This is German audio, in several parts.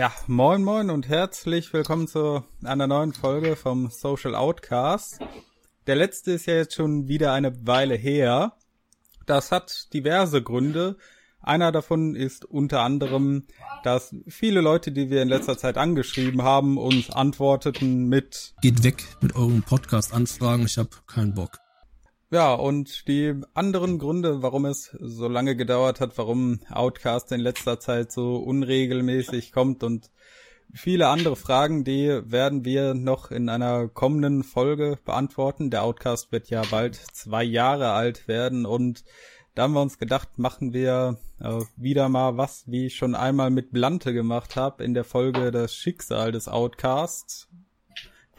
Ja, moin moin und herzlich willkommen zu einer neuen Folge vom Social Outcast. Der letzte ist ja jetzt schon wieder eine Weile her. Das hat diverse Gründe. Einer davon ist unter anderem, dass viele Leute, die wir in letzter Zeit angeschrieben haben, uns antworteten mit Geht weg mit euren Podcast-Anfragen, ich habe keinen Bock. Ja, und die anderen Gründe, warum es so lange gedauert hat, warum Outcast in letzter Zeit so unregelmäßig kommt und viele andere Fragen, die werden wir noch in einer kommenden Folge beantworten. Der Outcast wird ja bald zwei Jahre alt werden und da haben wir uns gedacht, machen wir äh, wieder mal was, wie ich schon einmal mit Blante gemacht habe in der Folge Das Schicksal des Outcasts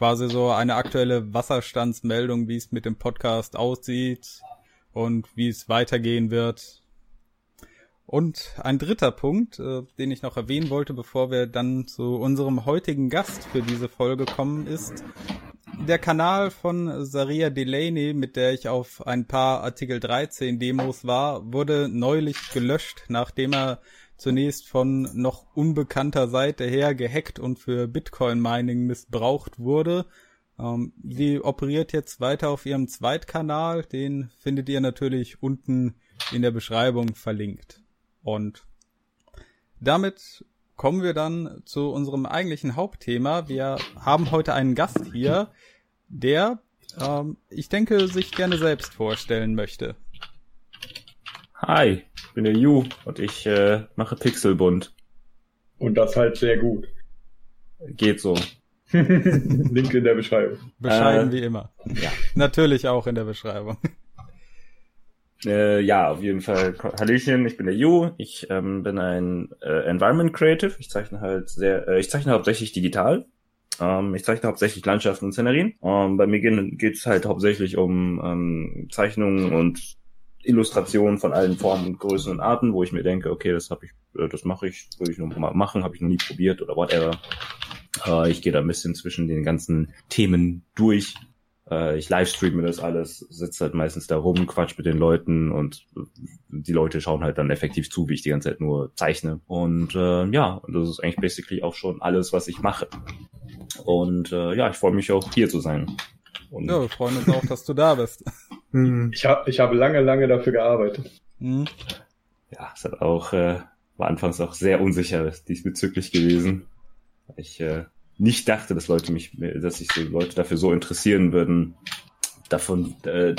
quasi so eine aktuelle Wasserstandsmeldung, wie es mit dem Podcast aussieht und wie es weitergehen wird. Und ein dritter Punkt, äh, den ich noch erwähnen wollte, bevor wir dann zu unserem heutigen Gast für diese Folge kommen, ist der Kanal von Saria Delaney, mit der ich auf ein paar Artikel 13 Demos war, wurde neulich gelöscht, nachdem er zunächst von noch unbekannter Seite her gehackt und für Bitcoin-Mining missbraucht wurde. Ähm, sie operiert jetzt weiter auf ihrem Zweitkanal, den findet ihr natürlich unten in der Beschreibung verlinkt. Und damit kommen wir dann zu unserem eigentlichen Hauptthema. Wir haben heute einen Gast hier, der, ähm, ich denke, sich gerne selbst vorstellen möchte. Hi, ich bin der Ju und ich äh, mache Pixelbunt. Und das halt sehr gut. Geht so. Link in der Beschreibung. Bescheiden äh, wie immer. Ja. Natürlich auch in der Beschreibung. Äh, ja, auf jeden Fall. Hallöchen, ich bin der Ju. Ich ähm, bin ein äh, Environment Creative. Ich zeichne halt sehr, äh, ich zeichne hauptsächlich digital. Ähm, ich zeichne hauptsächlich Landschaften und Szenerien. Ähm, bei mir geht es halt hauptsächlich um ähm, Zeichnungen und Illustrationen von allen Formen und Größen und Arten, wo ich mir denke, okay, das habe ich, äh, das mache ich, würde ich noch mal machen, habe ich noch nie probiert oder whatever. Äh, ich gehe da ein bisschen zwischen den ganzen Themen durch. Äh, ich livestreame das alles, sitze halt meistens da rum, quatsch mit den Leuten und die Leute schauen halt dann effektiv zu, wie ich die ganze Zeit nur zeichne. Und äh, ja, das ist eigentlich basically auch schon alles, was ich mache. Und äh, ja, ich freue mich auch hier zu sein. Und ja, wir freuen uns auch, dass du da bist. Hm. Ich, hab, ich habe lange, lange dafür gearbeitet. Hm. Ja, es hat auch, äh, war anfangs auch sehr unsicher diesbezüglich gewesen. Ich äh, nicht dachte, dass Leute mich, dass sich so Leute dafür so interessieren würden, davon äh,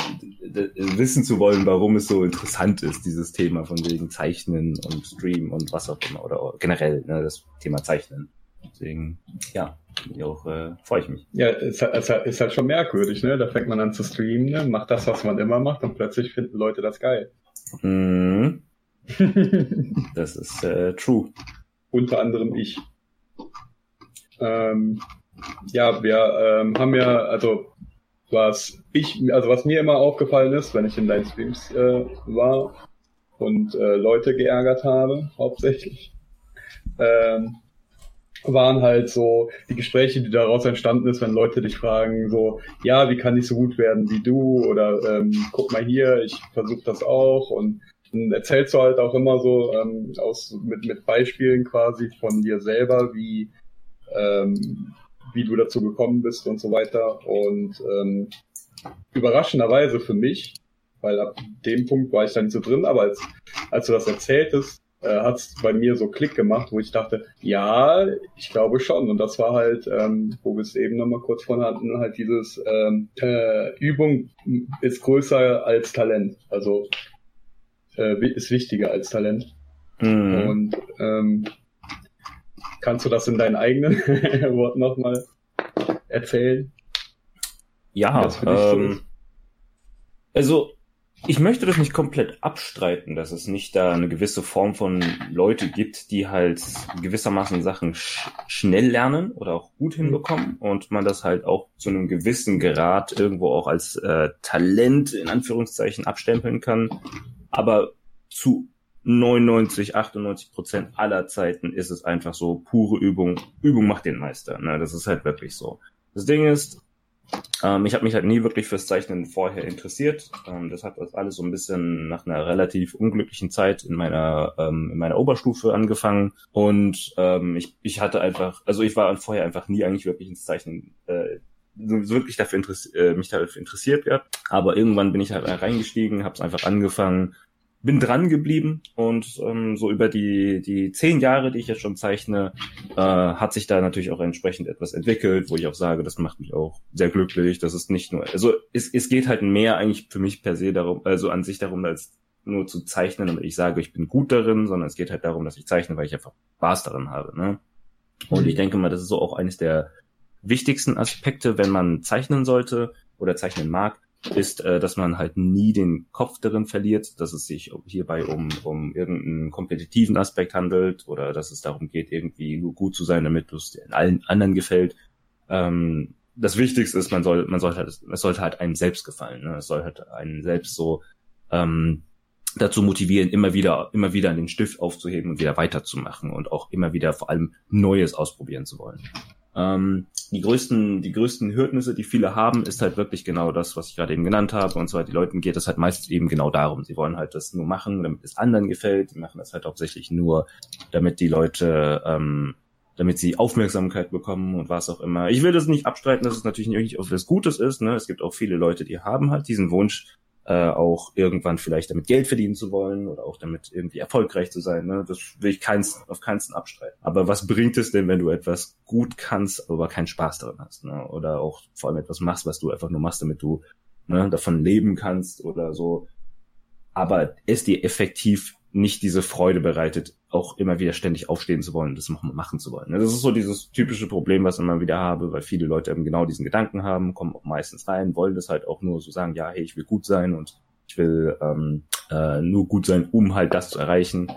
wissen zu wollen, warum es so interessant ist, dieses Thema von wegen Zeichnen und Stream und was auch immer oder generell ne, das Thema Zeichnen. Deswegen, ja, auch, äh, freue ich mich. Ja, es ist, ist halt schon merkwürdig, ne? Da fängt man an zu streamen, ne? macht das, was man immer macht und plötzlich finden Leute das geil. Mhm. das ist äh, true. Unter anderem ich. Ähm, ja, wir ähm, haben ja, also was ich, also was mir immer aufgefallen ist, wenn ich in deinen Streams äh, war und äh, Leute geärgert habe, hauptsächlich, ähm, waren halt so die Gespräche, die daraus entstanden ist, wenn Leute dich fragen, so, ja, wie kann ich so gut werden wie du? Oder ähm, guck mal hier, ich versuche das auch und dann erzählst du halt auch immer so ähm, aus mit, mit Beispielen quasi von dir selber, wie ähm, wie du dazu gekommen bist und so weiter. Und ähm, überraschenderweise für mich, weil ab dem Punkt war ich dann nicht so drin, aber als, als du das erzähltest, äh, hat es bei mir so Klick gemacht, wo ich dachte, ja, ich glaube schon. Und das war halt, ähm, wo wir es eben nochmal kurz von hatten, halt dieses ähm, äh, Übung ist größer als Talent. Also äh, ist wichtiger als Talent. Mhm. Und ähm, kannst du das in deinen eigenen Worten nochmal erzählen? Ja, ähm, so also ich möchte das nicht komplett abstreiten, dass es nicht da eine gewisse Form von Leute gibt, die halt gewissermaßen Sachen sch schnell lernen oder auch gut hinbekommen und man das halt auch zu einem gewissen Grad irgendwo auch als äh, Talent in Anführungszeichen abstempeln kann. Aber zu 99, 98 Prozent aller Zeiten ist es einfach so pure Übung. Übung macht den Meister. Ne? Das ist halt wirklich so. Das Ding ist, Ähm, ich habe mich halt nie wirklich fürs Zeichnen vorher interessiert. Ähm, das hat alles so ein bisschen nach einer relativ unglücklichen Zeit in meiner ähm, in meiner Oberstufe angefangen und ähm, ich ich hatte einfach, also ich war vorher einfach nie eigentlich wirklich ins Zeichnen äh, wirklich dafür interessiert, äh, mich dafür interessiert gehabt. Aber irgendwann bin ich halt reingestiegen, habe es einfach angefangen bin dran geblieben und ähm, so über die die zehn Jahre, die ich jetzt schon zeichne, äh, hat sich da natürlich auch entsprechend etwas entwickelt, wo ich auch sage, das macht mich auch sehr glücklich. Das ist nicht nur, also es, es geht halt mehr eigentlich für mich per se darum, also an sich darum, als nur zu zeichnen, damit ich sage, ich bin gut darin, sondern es geht halt darum, dass ich zeichne, weil ich einfach Spaß darin habe. Ne? Und ich denke mal, das ist so auch eines der wichtigsten Aspekte, wenn man zeichnen sollte oder zeichnen mag, ist, äh, dass man halt nie den Kopf darin verliert, dass es sich hierbei um, um irgendeinen kompetitiven Aspekt handelt oder dass es darum geht, irgendwie nur gut zu sein, damit es allen anderen gefällt. Ähm, das Wichtigste ist, man soll, man sollte halt, es sollte halt einem selbst gefallen. Ne? Es soll halt einen selbst so ähm, dazu motivieren, immer wieder, immer wieder den Stift aufzuheben und wieder weiterzumachen und auch immer wieder vor allem Neues ausprobieren zu wollen. Ähm, die größten, die größten Hürdenisse, die viele haben, ist halt wirklich genau das, was ich gerade eben genannt habe. Und zwar, die Leuten geht es halt meistens eben genau darum. Sie wollen halt das nur machen, damit es anderen gefällt. Die machen das halt hauptsächlich nur, damit die Leute, ähm, damit sie Aufmerksamkeit bekommen und was auch immer. Ich will das nicht abstreiten, dass es natürlich nicht auf was Gutes ist. Ne? Es gibt auch viele Leute, die haben halt diesen Wunsch, äh, auch irgendwann vielleicht damit Geld verdienen zu wollen oder auch damit irgendwie erfolgreich zu sein. Ne? Das will ich keins, auf keinen abstreiten. Aber was bringt es denn, wenn du etwas gut kannst, aber keinen Spaß daran hast? Ne? Oder auch vor allem etwas machst, was du einfach nur machst, damit du ne, davon leben kannst oder so. Aber es dir effektiv nicht diese Freude bereitet, auch immer wieder ständig aufstehen zu wollen, das machen zu wollen. Das ist so dieses typische Problem, was ich immer wieder habe, weil viele Leute eben genau diesen Gedanken haben, kommen auch meistens rein, wollen das halt auch nur so sagen, ja, hey, ich will gut sein und ich will ähm, äh, nur gut sein, um halt das zu erreichen.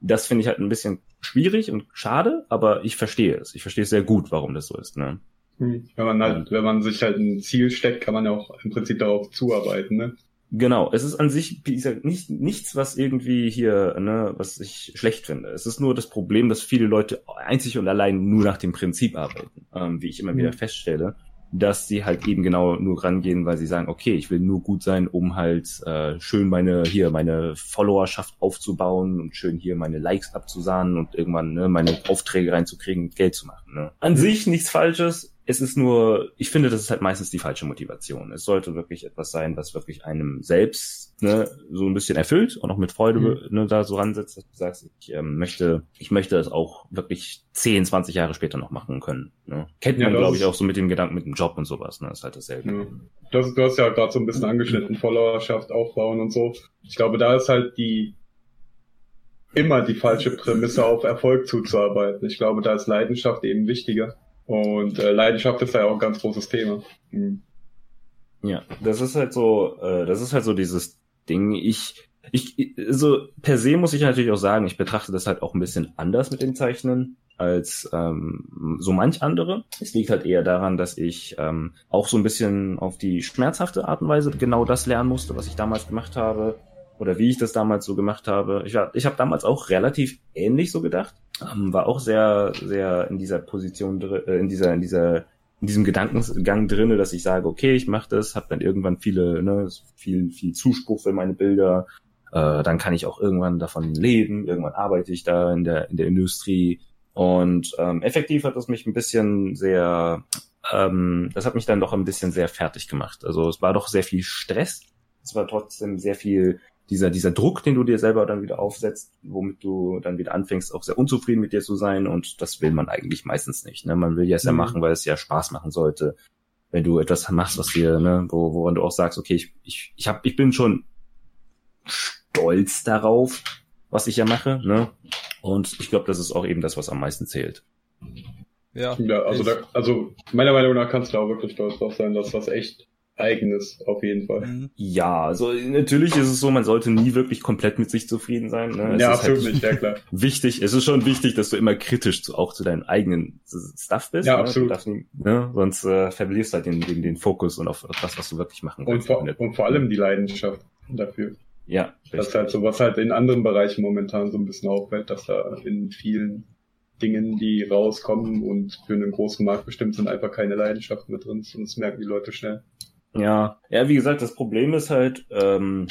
Das finde ich halt ein bisschen schwierig und schade, aber ich verstehe es. Ich verstehe es sehr gut, warum das so ist. Ne? Hm. Wenn man halt, wenn man sich halt ein Ziel steckt, kann man ja auch im Prinzip darauf zuarbeiten. Ne? Genau, es ist an sich wie gesagt, nicht, nichts, was irgendwie hier, ne, was ich schlecht finde. Es ist nur das Problem, dass viele Leute einzig und allein nur nach dem Prinzip arbeiten, ähm, wie ich immer mhm. wieder feststelle, dass sie halt eben genau nur rangehen, weil sie sagen, okay, ich will nur gut sein, um halt äh, schön meine hier meine Followerschaft aufzubauen und schön hier meine Likes abzusahnen und irgendwann ne, meine Aufträge reinzukriegen, Geld zu machen. Ne? An mhm. sich nichts Falsches, es ist nur, ich finde, das ist halt meistens die falsche Motivation. Es sollte wirklich etwas sein, was wirklich einem selbst ne, so ein bisschen erfüllt und auch mit Freude mhm. ne, da so ransetzt, dass du sagst, ich ähm, möchte, ich möchte es auch wirklich 10, 20 Jahre später noch machen können. Ne? Kennt man, ja, glaube ich, auch so mit dem Gedanken mit dem Job und sowas. Ne? Das ist halt dasselbe. Ja. Das, du hast ja gerade so ein bisschen angeschnitten, Followerschaft aufbauen und so. Ich glaube, da ist halt die immer die falsche Prämisse auf Erfolg zuzuarbeiten. Ich glaube, da ist Leidenschaft eben wichtiger. Und äh, Leidenschaft ist ja auch ein ganz großes Thema. Mhm. Ja, das ist halt so, äh, das ist halt so dieses Ding. Ich, ich, so per se muss ich natürlich auch sagen, ich betrachte das halt auch ein bisschen anders mit dem Zeichnen als ähm, so manch andere. Es liegt halt eher daran, dass ich ähm, auch so ein bisschen auf die schmerzhafte Art und Weise genau das lernen musste, was ich damals gemacht habe oder wie ich das damals so gemacht habe. Ich, war, ich habe damals auch relativ ähnlich so gedacht, ähm, war auch sehr, sehr in dieser Position, äh, in dieser, in dieser, in diesem Gedankengang drinne, dass ich sage, okay, ich mache das, habe dann irgendwann viele, ne, viel, viel Zuspruch für meine Bilder, äh, dann kann ich auch irgendwann davon leben, irgendwann arbeite ich da in der, in der Industrie und ähm, effektiv hat das mich ein bisschen sehr, ähm, das hat mich dann doch ein bisschen sehr fertig gemacht. Also es war doch sehr viel Stress, es war trotzdem sehr viel dieser, dieser Druck, den du dir selber dann wieder aufsetzt, womit du dann wieder anfängst, auch sehr unzufrieden mit dir zu sein. Und das will man eigentlich meistens nicht. Ne? Man will ja es mhm. ja machen, weil es ja Spaß machen sollte. Wenn du etwas machst, was dir, ne, wo, woran du auch sagst, okay, ich, ich, ich, hab, ich bin schon stolz darauf, was ich ja mache. Ne? Und ich glaube, das ist auch eben das, was am meisten zählt. Ja, ja also, da, also meiner Meinung nach kannst du auch wirklich stolz drauf sein, dass das echt eigenes, auf jeden Fall. Mhm. Ja, also natürlich ist es so, man sollte nie wirklich komplett mit sich zufrieden sein. Ne? ja, absolut halt nicht, ja klar. Wichtig, es ist schon wichtig, dass du immer kritisch zu, auch zu deinem eigenen Stuff bist. Ja, ne? absolut. Darfst, ne? Sonst äh, verlierst du halt den, den, den Fokus und auf das, was du wirklich machen kannst. Und vor, und vor allem die Leidenschaft dafür. Ja. Das ist halt so, was halt in anderen Bereichen momentan so ein bisschen auffällt, dass da in vielen Dingen, die rauskommen und für einen großen Markt bestimmt sind, einfach keine Leidenschaft mehr drin. Und das merken die Leute schnell. Ja, ja, wie gesagt, das Problem ist halt ähm,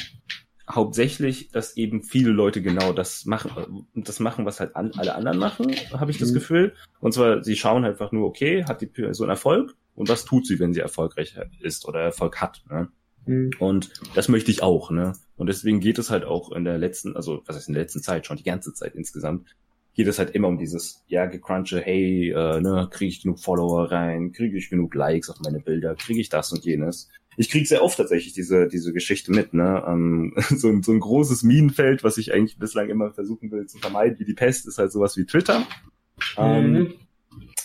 hauptsächlich, dass eben viele Leute genau das machen, das machen, was halt an, alle anderen machen, habe ich das Mhm. Gefühl. Und zwar, sie schauen halt einfach nur, okay, hat die Person Erfolg und was tut sie, wenn sie erfolgreich ist oder Erfolg hat. Ne? Mhm. Und das möchte ich auch, ne? Und deswegen geht es halt auch in der letzten, also was heißt in der letzten Zeit, schon die ganze Zeit insgesamt, geht es halt immer um dieses, ja, gecrunche, hey, äh, ne, kriege ich genug Follower rein, kriege ich genug Likes auf meine Bilder, kriege ich das und jenes. Ich kriege sehr oft tatsächlich diese, diese Geschichte mit, ne? Ähm, so, ein, so ein großes Minenfeld, was ich eigentlich bislang immer versuchen will zu vermeiden, wie die Pest, ist halt sowas wie Twitter. Ähm, Mhm.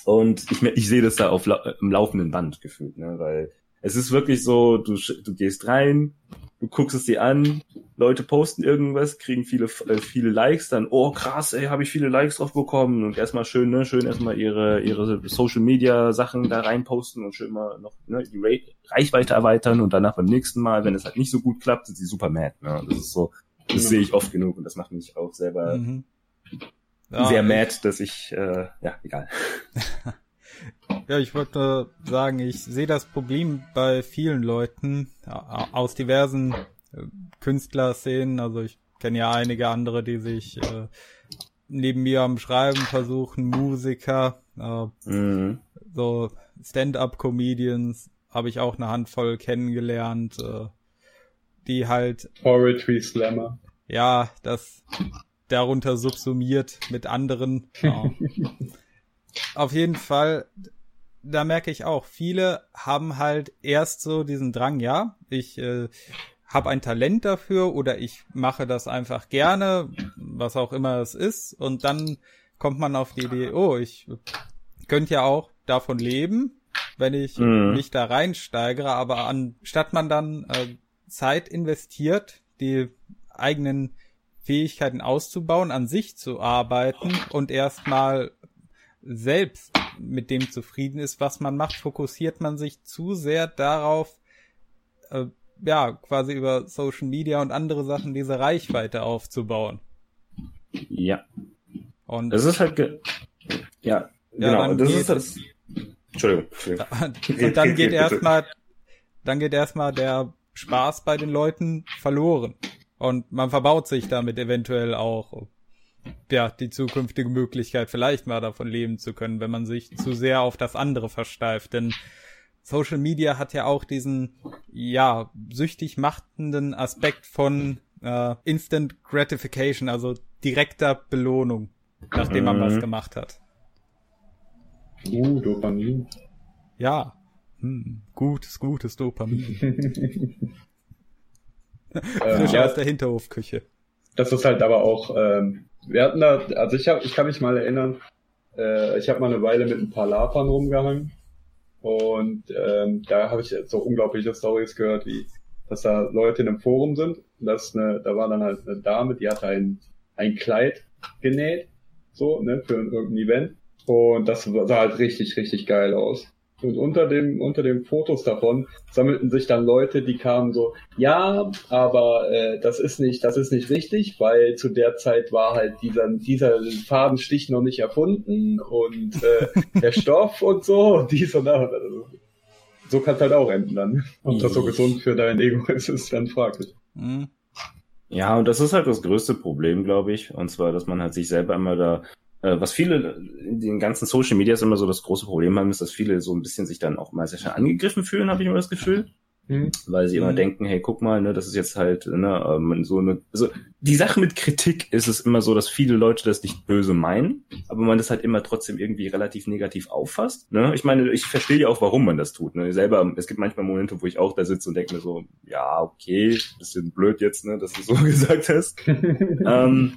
und ich, ich sehe das da auf im laufenden Band gefühlt, ne? Weil es ist wirklich so, du, du gehst rein, du guckst es dir an, Leute posten irgendwas, kriegen viele äh, viele Likes, dann oh krass, ey, habe ich viele Likes drauf bekommen und erstmal schön, ne, schön erstmal ihre ihre Social Media Sachen da rein posten und schön mal noch ne, die Ra Reichweite erweitern und danach beim nächsten Mal, wenn es halt nicht so gut klappt, sind sie super mad, ne? Das ist so, das Genau. sehe ich oft genug und das macht mich auch selber Mhm. Ja, sehr mad, dass ich äh, ja, egal. Ja, ich wollte sagen, ich sehe das Problem bei vielen Leuten aus diversen äh, Künstlerszenen. Also ich kenne ja einige andere, die sich äh, neben mir am Schreiben versuchen, Musiker, äh, Mhm. so Stand-up-Comedians habe ich auch eine Handvoll kennengelernt, äh, die halt Poetry Slammer. ja, das darunter subsumiert mit anderen. Ja. Auf jeden Fall, da merke ich auch, viele haben halt erst so diesen Drang, ja, ich äh, habe ein Talent dafür oder ich mache das einfach gerne, was auch immer es ist, und dann kommt man auf die Idee, oh, ich könnte ja auch davon leben, wenn ich Mhm. mich da reinsteigere, aber anstatt man dann äh, Zeit investiert, die eigenen Fähigkeiten auszubauen, an sich zu arbeiten und erstmal selbst mit dem zufrieden ist, was man macht, fokussiert man sich zu sehr darauf, äh, ja, quasi über Social Media und andere Sachen diese Reichweite aufzubauen. Ja. Und Es ist halt ge ja, Ja, genau. dann das geht ist das. Entschuldigung. Entschuldigung. und dann geht erstmal, dann geht erstmal der Spaß bei den Leuten verloren. Und man verbaut sich damit eventuell auch, ja, die zukünftige Möglichkeit, vielleicht mal davon leben zu können, wenn man sich zu sehr auf das andere versteift. Denn Social Media hat ja auch diesen, ja, süchtig machenden Aspekt von äh, Instant Gratification, also direkter Belohnung, nachdem man Mhm. was gemacht hat. Uh, Dopamin. Ja, hm, gutes, gutes Dopamin. Frisch ja, aus der Hinterhofküche. das ist halt aber auch, ähm, wir hatten da, also ich hab, ich kann mich mal erinnern, äh, ich habe mal eine Weile mit ein paar Lapern rumgehangen und ähm, da habe ich so unglaubliche Stories gehört, wie dass da Leute in einem Forum sind. Und Das eine, da war dann halt eine Dame, die hatte ein, ein Kleid genäht, so, ne, für irgendein Event. Und das sah halt richtig, richtig geil aus. Und unter dem, unter den Fotos davon sammelten sich dann Leute, die kamen so, ja, aber äh, das ist nicht, das ist nicht richtig, weil zu der Zeit war halt dieser, dieser Fadenstich noch nicht erfunden und äh, der Stoff und so und dies und das. Also, so kann es halt auch enden dann. Ob das so gesund für dein Ego ist, ist dann fraglich. Hm. Ja, und das ist halt das größte Problem, glaube ich. Und zwar, dass man halt sich selber immer da, was viele in den ganzen Social Medias immer so das große Problem haben, ist, dass viele so ein bisschen sich dann auch mal sehr schnell angegriffen fühlen, habe ich immer das Gefühl. Hm. Weil sie immer Mhm. denken, hey, guck mal, ne, das ist jetzt halt, ne, ähm, so eine, also die Sache mit Kritik ist es immer so, dass viele Leute das nicht böse meinen, aber man das halt immer trotzdem irgendwie relativ negativ auffasst. Ne? Ich meine, ich verstehe ja auch, warum man das tut. Ne? Selber, es gibt manchmal Momente, wo ich auch da sitze und denke mir so, ja, okay, bisschen blöd jetzt, ne, dass du so gesagt hast. ähm,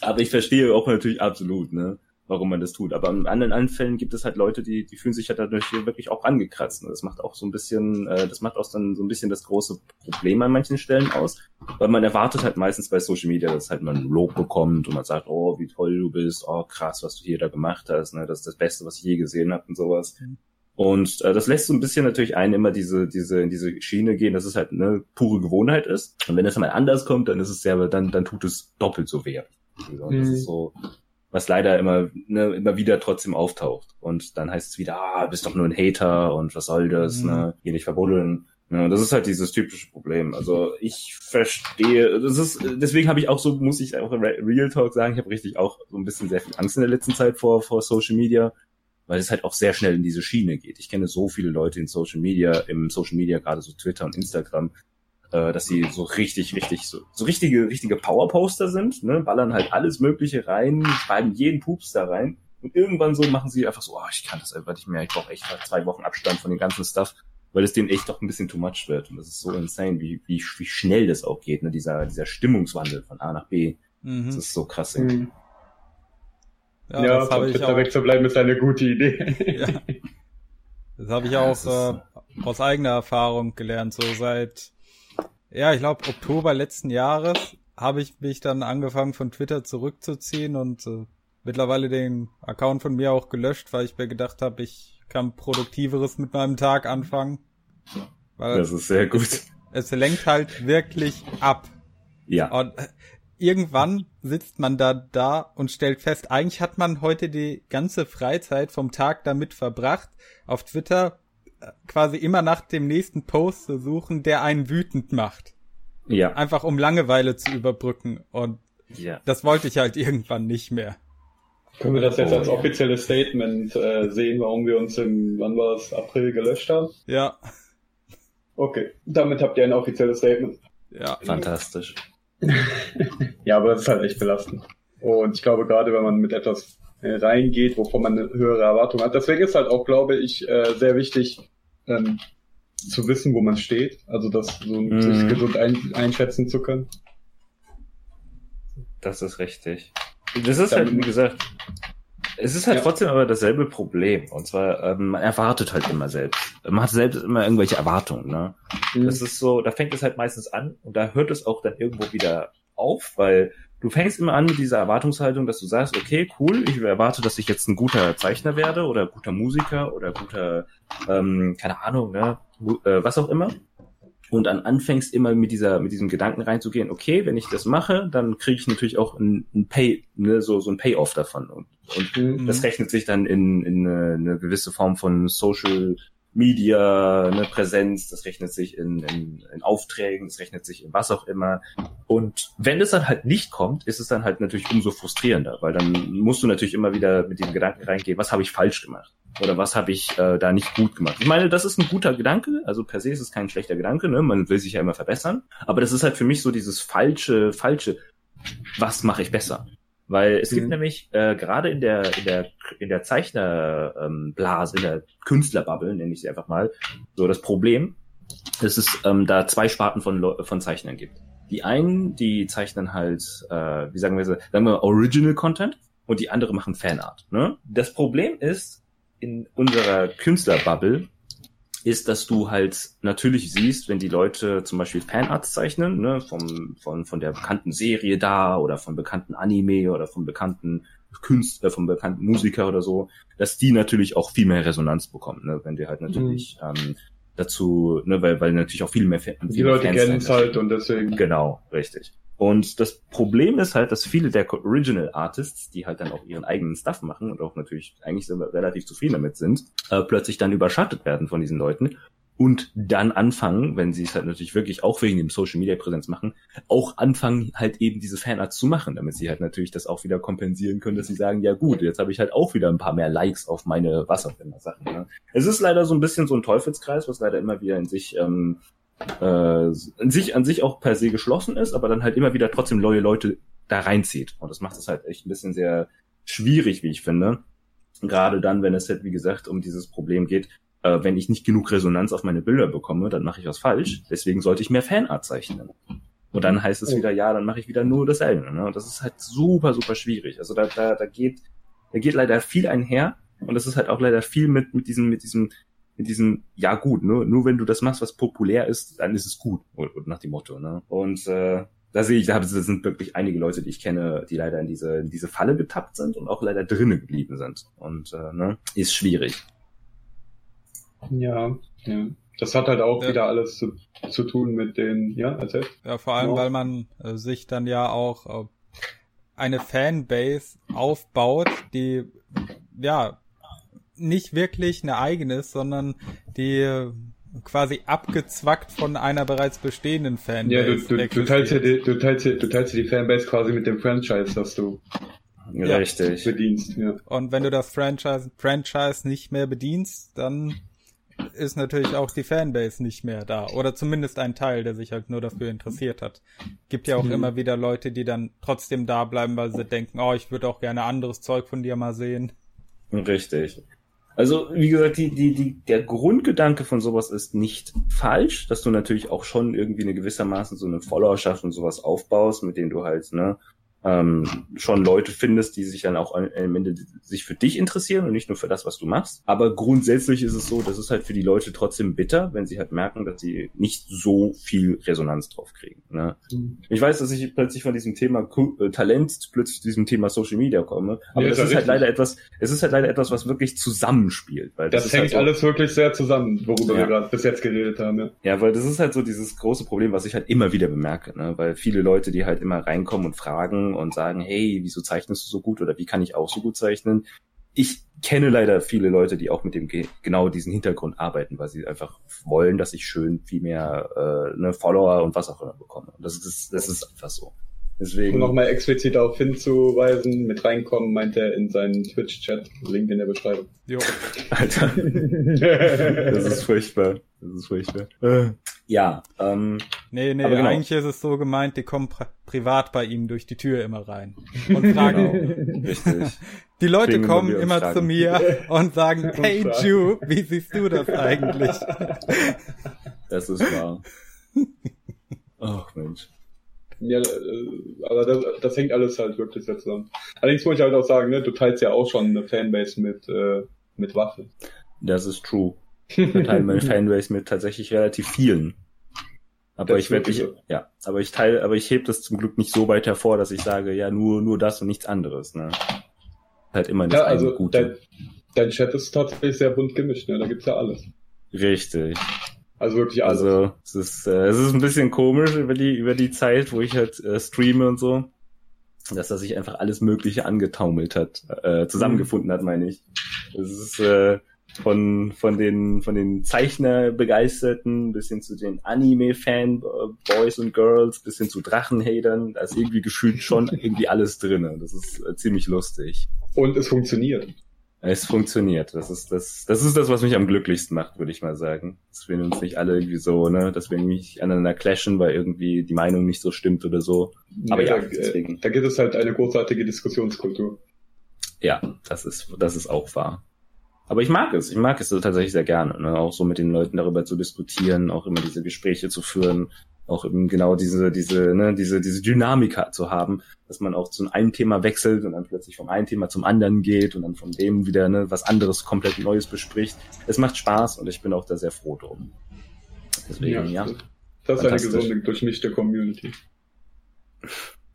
aber ich verstehe auch natürlich absolut, ne, warum man das tut. Aber in anderen Anfällen gibt es halt Leute, die, die fühlen sich halt dadurch hier wirklich auch angekratzt. Ne? Das macht auch so ein bisschen, äh, das macht auch dann so ein bisschen das große Problem an manchen Stellen aus, weil man erwartet halt meistens bei Social Media, dass halt man Lob bekommt und man sagt, oh, wie toll du bist, oh, krass, was du hier da gemacht hast, ne, das ist das Beste, was ich je gesehen habe und sowas. Mhm. Und äh, das lässt so ein bisschen natürlich einen immer diese, diese, in diese Schiene gehen, dass es halt eine pure Gewohnheit ist. Und wenn das mal anders kommt, dann ist es sehr, dann, dann tut es doppelt so weh. Und das Mhm. ist so, was leider immer, ne, immer wieder trotzdem auftaucht. Und dann heißt es wieder, ah, bist doch nur ein Hater und was soll das, mhm. ne, geh dich verbuddeln. Ja, das ist halt dieses typische Problem. Also ich verstehe, das ist, deswegen habe ich auch so, muss ich auch Real Talk sagen, ich habe richtig auch so ein bisschen sehr viel Angst in der letzten Zeit vor, vor Social Media, weil es halt auch sehr schnell in diese Schiene geht. Ich kenne so viele Leute in Social Media, im Social Media, gerade so Twitter und Instagram, äh, dass sie so richtig, richtig, so, so richtige, richtige Powerposter sind, ne, ballern halt alles Mögliche rein, schreiben jeden Pups da rein. Und irgendwann so machen sie einfach so, oh, ich kann das einfach nicht mehr, ich brauche echt zwei Wochen Abstand von den ganzen Stuff weil es denen echt doch ein bisschen too much wird. Und das ist so insane, wie, wie, wie schnell das auch geht, ne? dieser, dieser Stimmungswandel von A nach B. Mhm. Das ist so krass. Mhm. Ja, ja von Twitter wegzubleiben ist eine gute Idee. ja. Das habe ich auch äh, aus eigener Erfahrung gelernt. So seit, ja, ich glaube, Oktober letzten Jahres habe ich mich dann angefangen von Twitter zurückzuziehen und äh, mittlerweile den Account von mir auch gelöscht, weil ich mir gedacht habe, ich kann Produktiveres mit meinem Tag anfangen. Das ist sehr gut. Es, es lenkt halt wirklich ab. Ja. Und äh, irgendwann sitzt man da da und stellt fest, eigentlich hat man heute die ganze Freizeit vom Tag damit verbracht, auf Twitter quasi immer nach dem nächsten Post zu suchen, der einen wütend macht. Ja. Einfach um Langeweile zu überbrücken. Und ja. das wollte ich halt irgendwann nicht mehr. Können wir das jetzt als offizielles Statement äh, sehen, warum wir uns im, wann war es, April gelöscht haben? Ja. Okay, damit habt ihr ein offizielles Statement. Ja. Fantastisch. ja, aber das ist halt echt belastend. Und ich glaube, gerade wenn man mit etwas äh, reingeht, wovon man eine höhere Erwartung hat, deswegen ist halt auch, glaube ich, äh, sehr wichtig, ähm, zu wissen, wo man steht. Also das so mhm. sich gesund ein, einschätzen zu können. Das ist richtig. Das ist halt, wie gesagt, es ist halt ja. trotzdem aber dasselbe Problem. Und zwar, ähm, man erwartet halt immer selbst. Man hat selbst immer irgendwelche Erwartungen. Ne? Mhm. Das ist so, da fängt es halt meistens an und da hört es auch dann irgendwo wieder auf, weil du fängst immer an mit dieser Erwartungshaltung, dass du sagst, okay, cool, ich erwarte, dass ich jetzt ein guter Zeichner werde oder guter Musiker oder guter, ähm, keine Ahnung, ne, äh, was auch immer und dann anfängst immer mit dieser mit diesem Gedanken reinzugehen, okay, wenn ich das mache, dann kriege ich natürlich auch ein, ein Pay, ne, so so ein Payoff davon und, und mhm. das rechnet sich dann in, in eine, eine gewisse Form von Social Media, eine Präsenz, das rechnet sich in, in, in Aufträgen, das rechnet sich in was auch immer. Und wenn es dann halt nicht kommt, ist es dann halt natürlich umso frustrierender, weil dann musst du natürlich immer wieder mit dem Gedanken reingehen, was habe ich falsch gemacht? Oder was habe ich äh, da nicht gut gemacht? Ich meine, das ist ein guter Gedanke, also per se ist es kein schlechter Gedanke, ne? Man will sich ja immer verbessern. Aber das ist halt für mich so dieses falsche, falsche, was mache ich besser? Weil es mhm. gibt nämlich äh, gerade in der in der in der Zeichnerblase, ähm, in der Künstlerbubble, nenne ich sie einfach mal, so das Problem, dass es ähm, da zwei Sparten von von Zeichnern gibt. Die einen, die zeichnen halt, äh, wie sagen wir so, sagen wir Original Content und die andere machen Fanart. Ne? Das Problem ist in unserer Künstlerbubble ist, dass du halt natürlich siehst, wenn die Leute zum Beispiel Fanarts zeichnen, ne, vom, von, von der bekannten Serie da oder vom bekannten Anime oder vom bekannten Künstler, vom bekannten Musiker oder so, dass die natürlich auch viel mehr Resonanz bekommen, ne, wenn die halt natürlich mhm. ähm, dazu, ne, weil, weil natürlich auch viel mehr Fan, Die Leute kennen es halt und deswegen. Genau, richtig. Und das Problem ist halt, dass viele der Original Artists, die halt dann auch ihren eigenen Stuff machen und auch natürlich eigentlich relativ zufrieden damit sind, äh, plötzlich dann überschattet werden von diesen Leuten und dann anfangen, wenn sie es halt natürlich wirklich auch wegen dem Social Media Präsenz machen, auch anfangen halt eben diese Fanarts zu machen, damit sie halt natürlich das auch wieder kompensieren können, dass sie sagen, ja gut, jetzt habe ich halt auch wieder ein paar mehr Likes auf meine was auch immer Sachen. Ne? Es ist leider so ein bisschen so ein Teufelskreis, was leider immer wieder in sich ähm, äh, in sich an sich auch per se geschlossen ist, aber dann halt immer wieder trotzdem neue Leute da reinzieht. Und das macht es halt echt ein bisschen sehr schwierig, wie ich finde. Gerade dann, wenn es halt, wie gesagt, um dieses Problem geht, äh, wenn ich nicht genug Resonanz auf meine Bilder bekomme, dann mache ich was falsch. Deswegen sollte ich mehr Fanart zeichnen. Und dann heißt es wieder, ja, dann mache ich wieder nur dasselbe. Ne? Und das ist halt super, super schwierig. Also da, da, da geht, da geht leider viel einher. Und das ist halt auch leider viel mit, mit diesem, mit diesem mit diesem, ja gut, nur, nur wenn du das machst, was populär ist, dann ist es gut, nach dem Motto. Ne? Und äh, da sehe ich, da sind wirklich einige Leute, die ich kenne, die leider in diese, in diese Falle getappt sind und auch leider drinnen geblieben sind. Und äh, ne, ist schwierig. Ja, ja. Das hat halt auch ja. wieder alles zu, zu tun mit den, ja, erzähl. Ja, vor allem, genau. weil man äh, sich dann ja auch äh, eine Fanbase aufbaut, die ja nicht wirklich eine eigene ist, sondern die quasi abgezwackt von einer bereits bestehenden Fanbase. Ja, du, du, du, teilst ja die, du, teilst ja, du teilst ja die Fanbase quasi mit dem Franchise, das du ja, richtig bedienst. Ja. Und wenn du das Franchise, Franchise nicht mehr bedienst, dann ist natürlich auch die Fanbase nicht mehr da. Oder zumindest ein Teil, der sich halt nur dafür interessiert hat. Gibt ja auch mhm. immer wieder Leute, die dann trotzdem da bleiben, weil sie denken, oh, ich würde auch gerne anderes Zeug von dir mal sehen. Richtig. Also, wie gesagt, die, die, die, der Grundgedanke von sowas ist nicht falsch, dass du natürlich auch schon irgendwie eine gewissermaßen so eine Followerschaft und sowas aufbaust, mit denen du halt, ne, ähm, schon Leute findest, die sich dann auch am Ende sich für dich interessieren und nicht nur für das, was du machst. Aber grundsätzlich ist es so, dass es halt für die Leute trotzdem bitter, wenn sie halt merken, dass sie nicht so viel Resonanz drauf kriegen. Ne? Mhm. Ich weiß, dass ich plötzlich von diesem Thema äh, Talent plötzlich zu diesem Thema Social Media komme, aber ja, das ist, halt leider etwas, es ist halt leider etwas, was wirklich zusammenspielt. Weil das, das hängt halt so, alles wirklich sehr zusammen, worüber ja. wir gerade bis jetzt geredet haben. Ja. ja, weil das ist halt so dieses große Problem, was ich halt immer wieder bemerke, ne? weil viele Leute, die halt immer reinkommen und fragen, und sagen, hey, wieso zeichnest du so gut oder wie kann ich auch so gut zeichnen? Ich kenne leider viele Leute, die auch mit dem genau diesen Hintergrund arbeiten, weil sie einfach wollen, dass ich schön viel mehr äh, ne, Follower und was auch immer bekomme. Das ist, das ist einfach so. Deswegen. Um nochmal explizit darauf hinzuweisen, mit reinkommen, meint er in seinen Twitch-Chat, Link in der Beschreibung. Jo. Alter. das ist furchtbar. Das ist furchtbar. Äh. Ja, ähm. Nee, nee, genau. eigentlich ist es so gemeint, die kommen pri privat bei ihm durch die Tür immer rein und fragen. Genau. Richtig. Die Leute Klingen kommen immer fragen. zu mir und sagen, hey Ju, wie siehst du das eigentlich? Das ist wahr. Ach Mensch. Ja, äh, aber das, das hängt alles halt wirklich sehr zusammen. Allerdings muss ich halt auch sagen, ne, du teilst ja auch schon eine Fanbase mit, äh, mit Waffen. Das ist true. Ich teile meine Fanbase mit tatsächlich relativ vielen. Aber das ich werde ich, ja, aber ich teile, aber ich heb das zum Glück nicht so weit hervor, dass ich sage, ja, nur, nur das und nichts anderes, ne. Halt immer nicht ja, also Gute. Dein, dein Chat ist tatsächlich sehr bunt gemischt, ne, da gibt's ja alles. Richtig. Also wirklich alles. Also es ist, äh, es ist ein bisschen komisch über die, über die Zeit, wo ich halt äh, streame und so, dass das sich einfach alles Mögliche angetaumelt hat, äh, zusammengefunden hat, meine ich. Es ist äh, von, von den, von den Zeichnerbegeisterten bis hin zu den Anime-Fan-Boys und Girls bis hin zu Drachenhatern, da ist irgendwie gefühlt schon irgendwie alles drinne. Das ist äh, ziemlich lustig. Und es funktioniert. Es funktioniert. Das ist das, das ist das, was mich am glücklichsten macht, würde ich mal sagen. Dass wir uns nicht alle irgendwie so, ne, dass wir nicht aneinander clashen, weil irgendwie die Meinung nicht so stimmt oder so. Aber ja, ja da, deswegen. Da gibt es halt eine großartige Diskussionskultur. Ja, das ist, das ist auch wahr. Aber ich mag es. Ich mag es tatsächlich sehr gerne, ne? auch so mit den Leuten darüber zu diskutieren, auch immer diese Gespräche zu führen, auch eben genau diese, diese, ne, diese, diese Dynamik zu haben, dass man auch zu einem Thema wechselt und dann plötzlich vom einen Thema zum anderen geht und dann von dem wieder ne, was anderes komplett Neues bespricht. Es macht Spaß und ich bin auch da sehr froh drum. Deswegen, ja. ja das ist eine gesunde, durchmischte Community.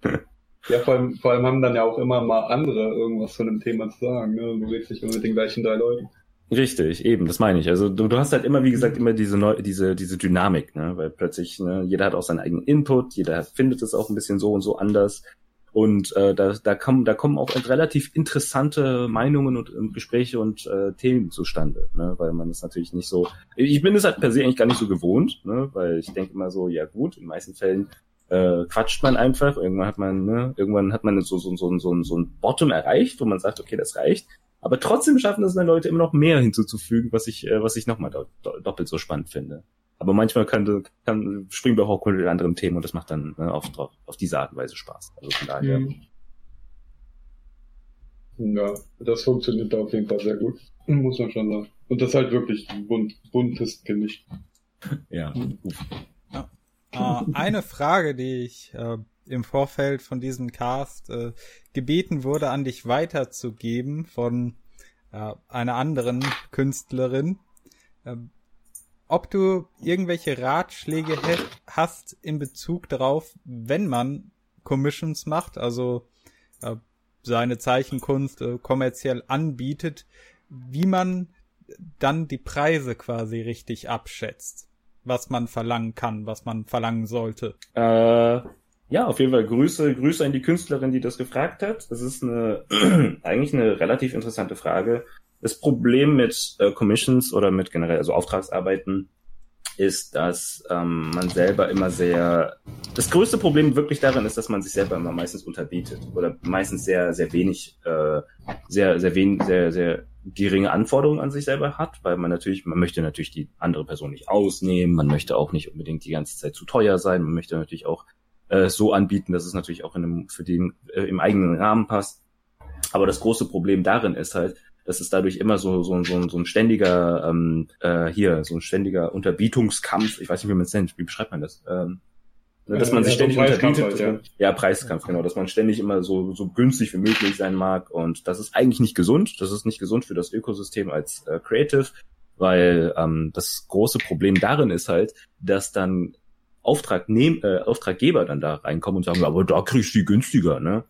ja, vor allem, vor allem haben dann ja auch immer mal andere irgendwas zu einem Thema zu sagen. Ne? Du redest nicht immer mit den gleichen drei Leuten. Richtig, eben, das meine ich. Also du, du hast halt immer, wie gesagt, immer diese neu, diese, diese Dynamik, ne? Weil plötzlich, ne, jeder hat auch seinen eigenen Input, jeder findet es auch ein bisschen so und so anders. Und äh, da, da, kommen, da kommen auch relativ interessante Meinungen und, und Gespräche und äh, Themen zustande, ne? weil man es natürlich nicht so. Ich bin es halt per se eigentlich gar nicht so gewohnt, ne? weil ich denke immer so, ja gut, in meisten Fällen äh, quatscht man einfach. Irgendwann hat man, ne, irgendwann hat man so, so, so, so, so ein Bottom erreicht, wo man sagt, okay, das reicht. Aber trotzdem schaffen es dann Leute immer noch mehr hinzuzufügen, was ich, äh, was ich nochmal do do doppelt so spannend finde. Aber manchmal kann, kann springen wir auch mit anderen Themen und das macht dann ne, auf, auf diese Art und Weise Spaß. Also von daher. Mhm. Ja, das funktioniert da auf jeden Fall sehr gut. Muss man schon sagen. Und das halt wirklich bunt, buntest gemischt. ja. ja. Äh, eine Frage, die ich äh, im Vorfeld von diesem Cast äh, gebeten wurde, an dich weiterzugeben von äh, einer anderen Künstlerin. Äh, ob du irgendwelche Ratschläge hast in Bezug darauf, wenn man Commissions macht, also äh, seine Zeichenkunst äh, kommerziell anbietet, wie man dann die Preise quasi richtig abschätzt, was man verlangen kann, was man verlangen sollte. Äh, Ja, auf jeden Fall Grüße, Grüße an die Künstlerin, die das gefragt hat. Das ist eine eigentlich eine relativ interessante Frage. Das Problem mit äh, Commissions oder mit generell also Auftragsarbeiten ist, dass ähm, man selber immer sehr. Das größte Problem wirklich darin ist, dass man sich selber immer meistens unterbietet oder meistens sehr, sehr wenig, äh, sehr, sehr wenig, sehr, sehr geringe Anforderungen an sich selber hat, weil man natürlich, man möchte natürlich die andere Person nicht ausnehmen, man möchte auch nicht unbedingt die ganze Zeit zu teuer sein, man möchte natürlich auch äh, so anbieten, dass es natürlich auch in einem, für den äh, im eigenen Rahmen passt. Aber das große Problem darin ist halt, dass es dadurch immer so, so, so, so ein ständiger, ähm, äh, hier, so ein ständiger Unterbietungskampf, ich weiß nicht, wie man es nennt, wie beschreibt man das? Ähm, ne, dass man sich ständig unterbietet. Halt, ja. Ja, Preiskampf, genau, dass man ständig immer so, so günstig wie möglich sein mag. Und das ist eigentlich nicht gesund. Das ist nicht gesund für das Ökosystem als äh, Creative, weil ähm, das große Problem darin ist halt, dass dann Auftragnehm äh, Auftraggeber dann da reinkommen und sagen, aber da kriegst du die günstiger, ne?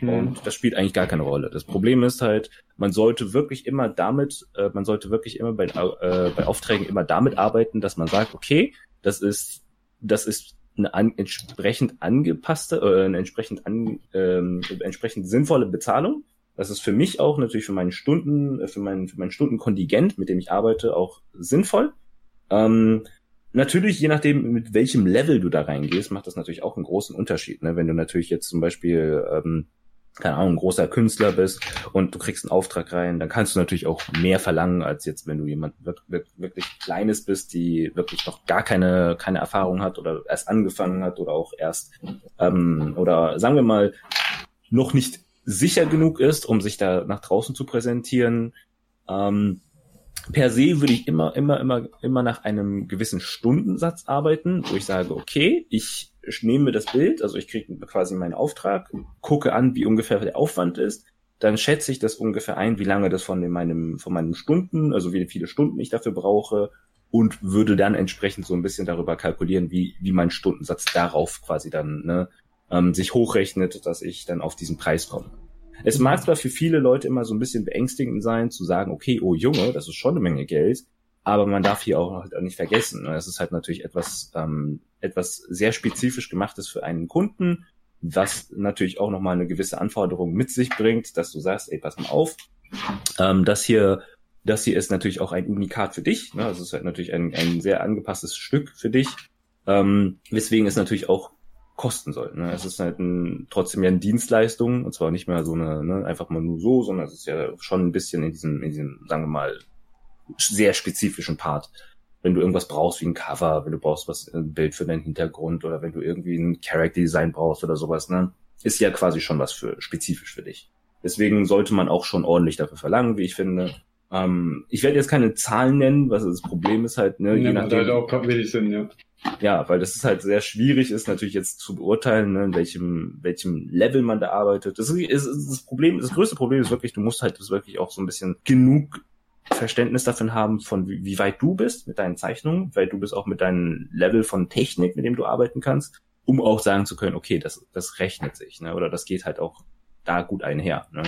Mhm. Und das spielt eigentlich gar keine Rolle. Das Problem ist halt, man sollte wirklich immer damit, äh, man sollte wirklich immer bei, äh, bei Aufträgen immer damit arbeiten, dass man sagt, okay, das ist, das ist eine an, entsprechend angepasste, äh, eine entsprechend an, ähm, entsprechend sinnvolle Bezahlung. Das ist für mich auch natürlich für meinen Stunden, äh, für meinen, für meinen Stundenkontingent, mit dem ich arbeite, auch sinnvoll. Ähm, Natürlich, je nachdem, mit welchem Level du da reingehst, macht das natürlich auch einen großen Unterschied. Ne? Wenn du natürlich jetzt zum Beispiel, ähm, keine Ahnung, ein großer Künstler bist und du kriegst einen Auftrag rein, dann kannst du natürlich auch mehr verlangen, als jetzt, wenn du jemand wirklich Kleines bist, die wirklich noch gar keine, keine Erfahrung hat oder erst angefangen hat oder auch erst, ähm, oder sagen wir mal, noch nicht sicher genug ist, um sich da nach draußen zu präsentieren. Ähm, per se würde ich immer, immer, immer, immer nach einem gewissen Stundensatz arbeiten, wo ich sage, okay, ich nehme das Bild, also ich kriege quasi meinen Auftrag, gucke an, wie ungefähr der Aufwand ist, dann schätze ich das ungefähr ein, wie lange das von meinem, von meinen Stunden, also wie viele Stunden ich dafür brauche und würde dann entsprechend so ein bisschen darüber kalkulieren, wie, wie mein Stundensatz darauf quasi dann ne, ähm, sich hochrechnet, dass ich dann auf diesen Preis komme. Es mag zwar für viele Leute immer so ein bisschen beängstigend sein, zu sagen, okay, oh Junge, das ist schon eine Menge Geld, aber man darf hier auch nicht vergessen, es ist halt natürlich etwas, ähm, etwas sehr spezifisch gemachtes für einen Kunden, was natürlich auch nochmal eine gewisse Anforderung mit sich bringt, dass du sagst, ey, pass mal auf, ähm, das hier, das hier ist natürlich auch ein Unikat für dich, ne? Also es ist halt natürlich ein, ein sehr angepasstes Stück für dich, ähm, weswegen es natürlich auch kosten soll. Ne? Es ist halt ein, trotzdem ja eine Dienstleistung und zwar nicht mehr so eine, ne, einfach mal nur so, sondern es ist ja schon ein bisschen in diesem, in diesem, sagen wir mal, sehr spezifischen Part. Wenn du irgendwas brauchst wie ein Cover, wenn du brauchst was, ein Bild für deinen Hintergrund oder wenn du irgendwie ein Character Design brauchst oder sowas, ne, ist ja quasi schon was für spezifisch für dich. Deswegen sollte man auch schon ordentlich dafür verlangen, wie ich finde. Ähm, ich werde jetzt keine Zahlen nennen, was das Problem ist halt, ne, je nachdem. Halt auch wenig Sinn, ja. Ja, weil das ist halt sehr schwierig ist natürlich jetzt zu beurteilen, ne, in welchem welchem Level man da arbeitet. Das, ist, das Problem, das größte Problem ist wirklich, du musst halt das wirklich auch so ein bisschen genug Verständnis davon haben, von wie, wie weit du bist mit deinen Zeichnungen, weil du bist auch mit deinem Level von Technik, mit dem du arbeiten kannst, um auch sagen zu können, okay, das das rechnet sich, ne, oder das geht halt auch da gut einher. Ne.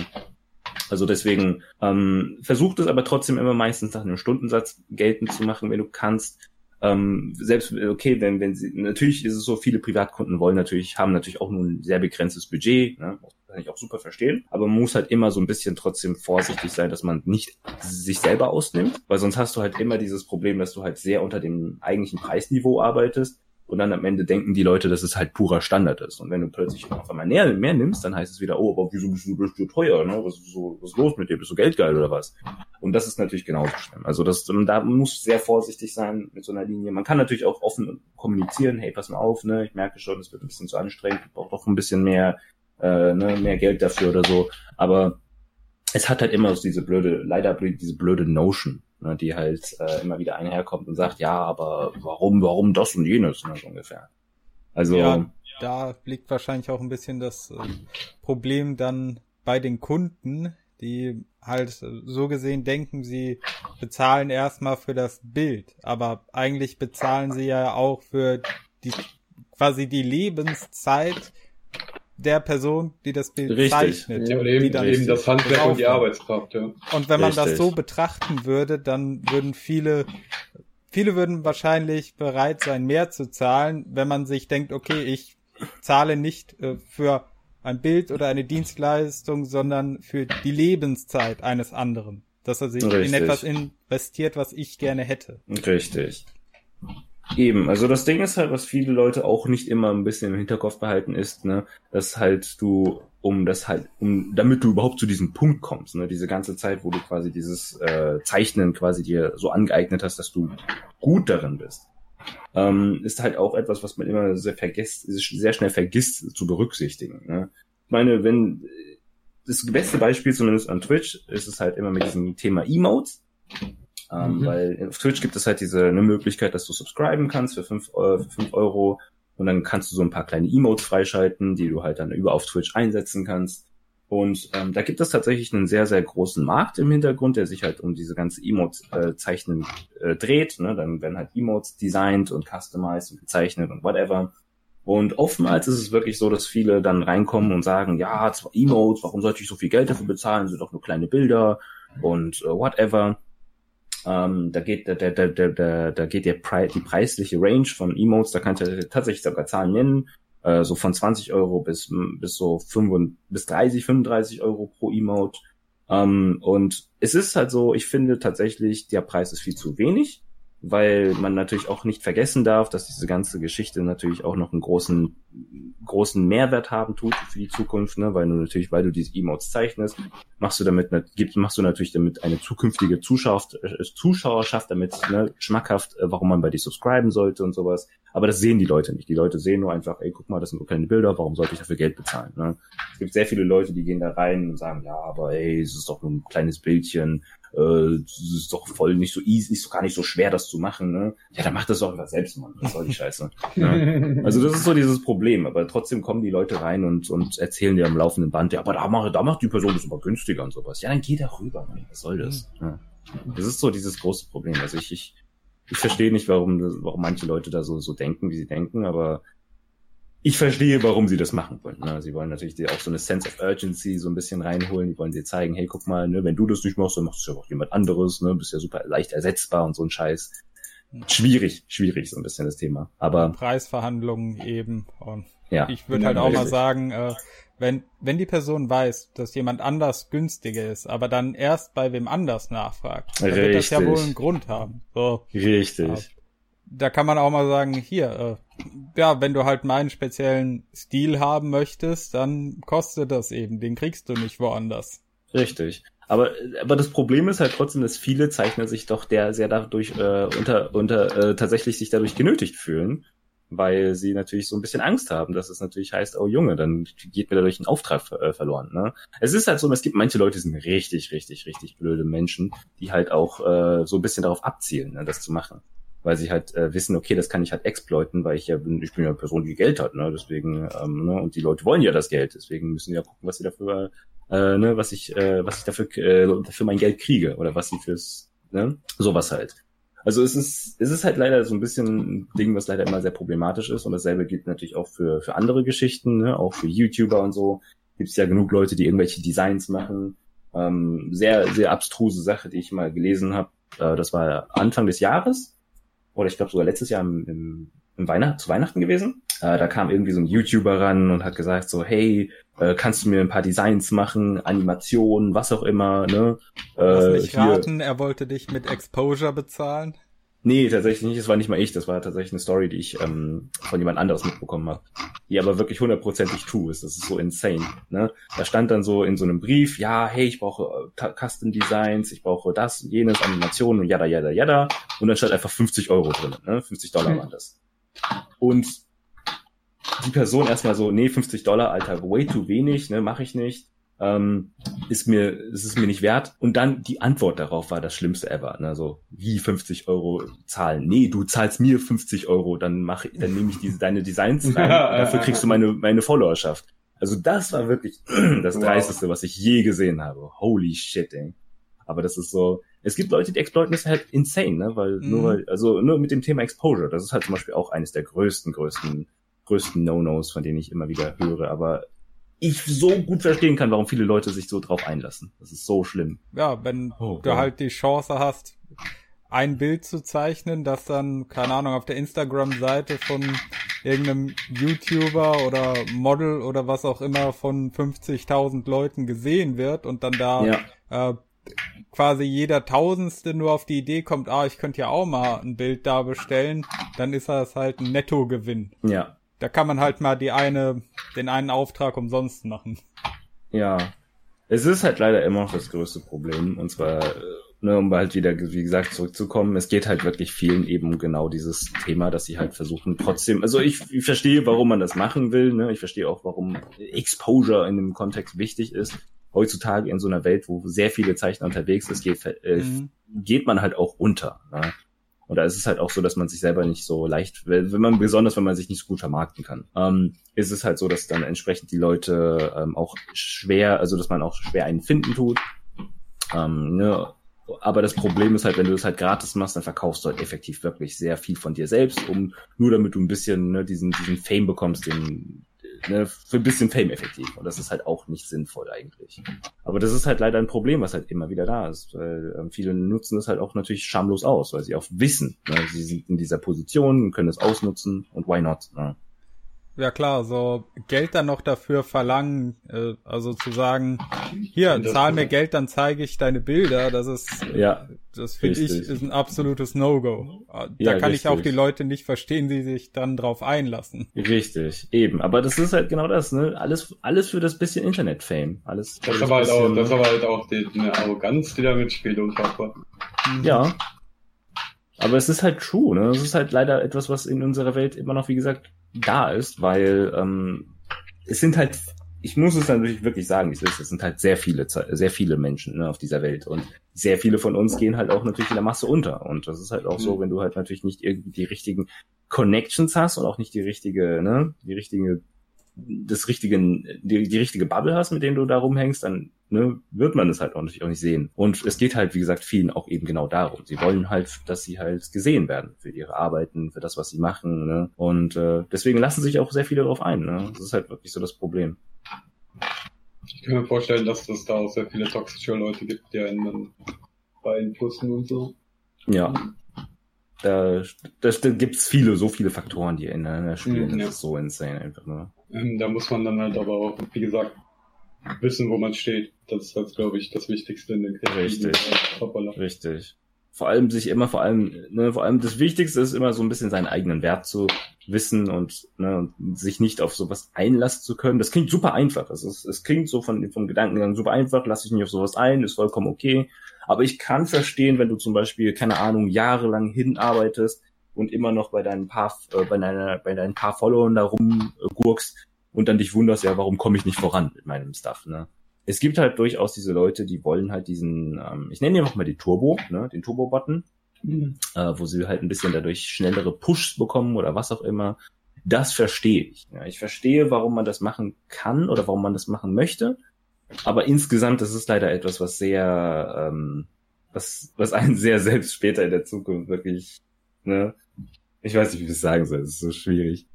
Also deswegen ähm, versucht es aber trotzdem immer meistens nach einem Stundensatz geltend zu machen, wenn du kannst ähm, selbst, okay, wenn, wenn sie, natürlich ist es so, viele Privatkunden wollen natürlich, haben natürlich auch nur ein sehr begrenztes Budget, ne? Kann ich auch super verstehen, aber man muss halt immer so ein bisschen trotzdem vorsichtig sein, dass man nicht sich selber ausnimmt, weil sonst hast du halt immer dieses Problem, dass du halt sehr unter dem eigentlichen Preisniveau arbeitest und dann am Ende denken die Leute, dass es halt purer Standard ist. Und wenn du plötzlich auf einmal mehr, mehr nimmst, dann heißt es wieder, oh, aber wieso bist du, bist du teuer, ne? Was ist, so, was ist los mit dir? Bist du geldgeil oder was? Und das ist natürlich genauso schlimm. Also das, da muss sehr vorsichtig sein mit so einer Linie. Man kann natürlich auch offen kommunizieren, hey, pass mal auf, ne? Ich merke schon, es wird ein bisschen zu anstrengend, ich brauche doch ein bisschen mehr, äh, ne, mehr Geld dafür oder so. Aber es hat halt immer so diese blöde, leider diese blöde Notion, ne, die halt äh, immer wieder einherkommt und sagt, ja, aber warum, warum das und jenes, ne, so ungefähr. Also ja, da liegt wahrscheinlich auch ein bisschen das äh, Problem dann bei den Kunden, die halt so gesehen denken, sie bezahlen erstmal für das Bild, aber eigentlich bezahlen sie ja auch für die quasi die Lebenszeit der Person, die das Bild Richtig. zeichnet. Ja, eben, eben das Handwerk und die Arbeitskraft, ja. Und wenn man Richtig. das so betrachten würde, dann würden viele, viele würden wahrscheinlich bereit sein, mehr zu zahlen, wenn man sich denkt, okay, ich zahle nicht äh, für ein Bild oder eine Dienstleistung, sondern für die Lebenszeit eines anderen. Dass er sich Richtig. in etwas investiert, was ich gerne hätte. Richtig. Eben, also das Ding ist halt, was viele Leute auch nicht immer ein bisschen im Hinterkopf behalten ist, ne, dass halt du, um das halt, um, damit du überhaupt zu diesem Punkt kommst, ne, diese ganze Zeit, wo du quasi dieses äh, Zeichnen quasi dir so angeeignet hast, dass du gut darin bist, ähm, ist halt auch etwas, was man immer sehr vergisst, sehr schnell vergisst zu berücksichtigen. Ne? Ich meine, wenn das beste Beispiel zumindest an Twitch ist es halt immer mit diesem Thema Emotes. Ähm, mhm. Weil auf Twitch gibt es halt diese eine Möglichkeit, dass du subscriben kannst für fünf äh, für fünf Euro und dann kannst du so ein paar kleine Emotes freischalten, die du halt dann über auf Twitch einsetzen kannst. Und ähm, da gibt es tatsächlich einen sehr, sehr großen Markt im Hintergrund, der sich halt um diese ganze Emotes-Zeichnen äh, äh, dreht. Ne? Dann werden halt Emotes designt und customized und gezeichnet und whatever. Und oftmals ist es wirklich so, dass viele dann reinkommen und sagen, ja, zwar Emotes, warum sollte ich so viel Geld dafür bezahlen? Sind doch nur kleine Bilder und äh, whatever. Ähm, da geht der, der, der, der, da geht der Pre die preisliche Range von Emotes, da kannst du tatsächlich sogar Zahlen nennen, äh, so von 20 Euro bis, bis so 5, bis 30, 35 Euro pro Emote. Ähm, und es ist halt so, ich finde tatsächlich, der Preis ist viel zu wenig weil man natürlich auch nicht vergessen darf, dass diese ganze Geschichte natürlich auch noch einen großen, großen Mehrwert haben tut für die Zukunft, ne? weil du natürlich, weil du diese Emotes zeichnest, machst du damit, gibst, machst du natürlich damit eine zukünftige Zuschauerschaft, äh, Zuschauerschaft damit ne, schmackhaft, äh, warum man bei dir subscriben sollte und sowas. Aber das sehen die Leute nicht. Die Leute sehen nur einfach, ey, guck mal, das sind nur kleine Bilder, warum sollte ich dafür Geld bezahlen? Ne? Es gibt sehr viele Leute, die gehen da rein und sagen, ja, aber ey, es ist doch nur ein kleines Bildchen, äh, das ist doch voll nicht so easy, ist doch gar nicht so schwer, das zu machen, ne? Ja, dann macht das doch einfach selbst, Mann. Was soll die Scheiße? ne? Also das ist so dieses Problem, aber trotzdem kommen die Leute rein und, und erzählen dir am laufenden Band, ja, aber da macht, da macht die Person das aber günstiger und sowas. Ja, dann geh da rüber, Mann. Was soll das? Ja. Das ist so dieses große Problem. Also ich, ich, ich verstehe nicht, warum, warum manche Leute da so, so denken, wie sie denken, aber ich verstehe, warum sie das machen wollen. Ne? Sie wollen natürlich auch so eine Sense of Urgency so ein bisschen reinholen. Die wollen dir zeigen, hey, guck mal, ne, wenn du das nicht machst, dann machst du ja auch jemand anderes, ne, bist ja super leicht ersetzbar und so ein Scheiß. Schwierig, schwierig so ein bisschen das Thema. Aber Preisverhandlungen eben. Und ja, ich würde halt auch mal sagen, äh, wenn wenn die Person weiß, dass jemand anders günstiger ist, aber dann erst bei wem anders nachfragt, dann Richtig. wird das ja wohl einen Grund haben. So. Richtig da kann man auch mal sagen, hier, äh, ja, wenn du halt meinen speziellen Stil haben möchtest, dann kostet das eben, den kriegst du nicht woanders. Richtig. Aber, aber das Problem ist halt trotzdem, dass viele Zeichner sich doch der sehr dadurch äh, unter, unter äh, tatsächlich sich dadurch genötigt fühlen, weil sie natürlich so ein bisschen Angst haben, dass es natürlich heißt, oh Junge, dann geht mir dadurch ein Auftrag äh, verloren. Ne? Es ist halt so, es gibt manche Leute, die sind richtig, richtig, richtig blöde Menschen, die halt auch äh, so ein bisschen darauf abzielen, ne, das zu machen weil sie halt äh, wissen, okay, das kann ich halt exploiten, weil ich ja bin, ich bin ja eine Person, die Geld hat, ne? Deswegen, ähm, ne? und die Leute wollen ja das Geld, deswegen müssen ja gucken, was sie dafür, äh, ne, was ich, äh, was ich dafür, äh, dafür mein Geld kriege oder was sie fürs, ne, sowas halt. Also es ist, es ist halt leider so ein bisschen ein Ding, was leider immer sehr problematisch ist. Und dasselbe gilt natürlich auch für, für andere Geschichten, ne? auch für YouTuber und so. Gibt es ja genug Leute, die irgendwelche Designs machen. Ähm, sehr, sehr abstruse Sache, die ich mal gelesen habe. Äh, das war Anfang des Jahres oder ich glaube sogar letztes Jahr im, im, im Weihnacht, zu Weihnachten gewesen. Äh, da kam irgendwie so ein YouTuber ran und hat gesagt so, hey, äh, kannst du mir ein paar Designs machen, Animationen, was auch immer, ne? Äh, Lass mich raten, er wollte dich mit Exposure bezahlen. Nee, tatsächlich nicht. Das war nicht mal ich. Das war tatsächlich eine Story, die ich ähm, von jemand anderes mitbekommen habe. Die aber wirklich hundertprozentig true ist. Das ist so insane. Ne? Da stand dann so in so einem Brief, ja, hey, ich brauche äh, Custom Designs, ich brauche das, jenes, Animationen und jada, jada, jada. Und dann stand einfach 50 Euro drin. Ne? 50 Dollar waren das. Und die Person erstmal so, nee, 50 Dollar, Alter, way too wenig, ne, mache ich nicht ähm, ist mir, ist es mir nicht wert. Und dann die Antwort darauf war das Schlimmste ever. Ne? So, wie 50 Euro zahlen? Nee, du zahlst mir 50 Euro, dann mach, dann nehme ich diese, deine Designs rein, dafür kriegst du meine, meine Followerschaft. Also das war wirklich das wow. Dreisteste, was ich je gesehen habe. Holy shit, ey. Aber das ist so, es gibt Leute, die exploiten das halt insane, ne? Weil mhm. nur weil, also nur mit dem Thema Exposure, das ist halt zum Beispiel auch eines der größten, größten, größten No-Nos, von denen ich immer wieder höre. Aber ich so gut verstehen kann, warum viele Leute sich so drauf einlassen. Das ist so schlimm. Ja, wenn oh, du halt die Chance hast, ein Bild zu zeichnen, das dann, keine Ahnung, auf der Instagram-Seite von irgendeinem YouTuber oder Model oder was auch immer von 50.000 Leuten gesehen wird und dann da ja. äh, quasi jeder Tausendste nur auf die Idee kommt, ah, ich könnte ja auch mal ein Bild da bestellen, dann ist das halt ein Nettogewinn. Ja. Da kann man halt mal die eine, den einen Auftrag umsonst machen. Ja. Es ist halt leider immer noch das größte Problem. Und zwar, äh, ne, um halt wieder, wie gesagt, zurückzukommen, es geht halt wirklich vielen eben um genau dieses Thema, dass sie halt versuchen trotzdem, also ich, ich verstehe, warum man das machen will, ne? Ich verstehe auch, warum Exposure in dem Kontext wichtig ist heutzutage in so einer Welt, wo sehr viele Zeichner unterwegs ist, geht, äh, mhm. geht man halt auch unter. Ne? Und da ist es halt auch so, dass man sich selber nicht so leicht, wenn man, besonders wenn man sich nicht so gut vermarkten kann, ähm, ist es halt so, dass dann entsprechend die Leute ähm, auch schwer, also dass man auch schwer einen finden tut. Ähm, ne? Aber das Problem ist halt, wenn du das halt gratis machst, dann verkaufst du halt effektiv wirklich sehr viel von dir selbst, um nur damit du ein bisschen ne, diesen, diesen Fame bekommst, den, ne, für ein bisschen Fame effektiv. Und das ist halt auch nicht sinnvoll eigentlich. Aber das ist halt leider ein Problem, was halt immer wieder da ist. Weil ähm, viele nutzen das halt auch natürlich schamlos aus, weil sie auch wissen, ne, sie sind in dieser Position und können es ausnutzen und why not? Ne? Ja klar, so Geld dann noch dafür verlangen, äh, also zu sagen, hier, zahl mir Geld, dann zeige ich deine Bilder, das ist, ja, das finde ich, ist ein absolutes No-Go. Äh, da ja, kann richtig. ich auch die Leute nicht verstehen, die sich dann drauf einlassen. Richtig, eben. Aber das ist halt genau das, ne? Alles, alles für das bisschen Internet-Fame. Alles. Das ist aber halt auch, das ist aber halt auch die, eine Arroganz, die da mitspielt, unfassbar. Ja. Aber es ist halt true, ne? Es ist halt leider etwas, was in unserer Welt immer noch, wie gesagt, da ist, weil ähm, es sind halt, ich muss es natürlich wirklich sagen, es sind halt sehr viele, sehr viele Menschen ne, auf dieser Welt und sehr viele von uns gehen halt auch natürlich in der Masse unter. Und das ist halt auch mhm. so, wenn du halt natürlich nicht irgendwie die richtigen Connections hast und auch nicht die richtige, ne, die richtige das richtige, die, die richtige Bubble hast, mit denen du da rumhängst, dann ne, wird man es halt auch natürlich auch nicht sehen. Und es geht halt, wie gesagt, vielen auch eben genau darum. Sie wollen halt, dass sie halt gesehen werden für ihre Arbeiten, für das, was sie machen. Ne? Und äh, deswegen lassen sich auch sehr viele darauf ein. Ne? Das ist halt wirklich so das Problem. Ich kann mir vorstellen, dass es da auch sehr viele toxische Leute gibt, die einen dann beeinflussen und so. Ja. Da, da, da gibt's viele, so viele Faktoren, die ineinander spielen. Mhm, ja. Das ist so insane einfach nur. Ähm, da muss man dann halt aber auch, wie gesagt, wissen, wo man steht. Das ist, halt, glaube ich, das Wichtigste in den Krieg. Richtig. Richtig. Vor allem sich immer, vor allem, ne, vor allem das Wichtigste ist immer so ein bisschen seinen eigenen Wert zu wissen und, ne, und sich nicht auf sowas einlassen zu können. Das klingt super einfach. Das ist, es klingt so von, vom Gedankengang super einfach, lass dich nicht auf sowas ein, ist vollkommen okay. Aber ich kann verstehen, wenn du zum Beispiel, keine Ahnung, jahrelang hinarbeitest, und immer noch bei deinen paar, äh, bei deiner, bei deinen paar Followern da rumgurkst und dann dich wunderst, ja, warum komme ich nicht voran mit meinem Stuff, ne? Es gibt halt durchaus diese Leute, die wollen halt diesen, ähm, ich nenne ihn auch mal die Turbo, ne, den Turbo-Button, mhm. äh, wo sie halt ein bisschen dadurch schnellere Pushs bekommen oder was auch immer. Das verstehe ich. Ja. Ich verstehe, warum man das machen kann oder warum man das machen möchte. Aber insgesamt das ist leider etwas, was sehr, ähm, was, was einen sehr selbst später in der Zukunft wirklich Ne? Ich weiß nicht, wie ich das sagen soll. Es ist so schwierig.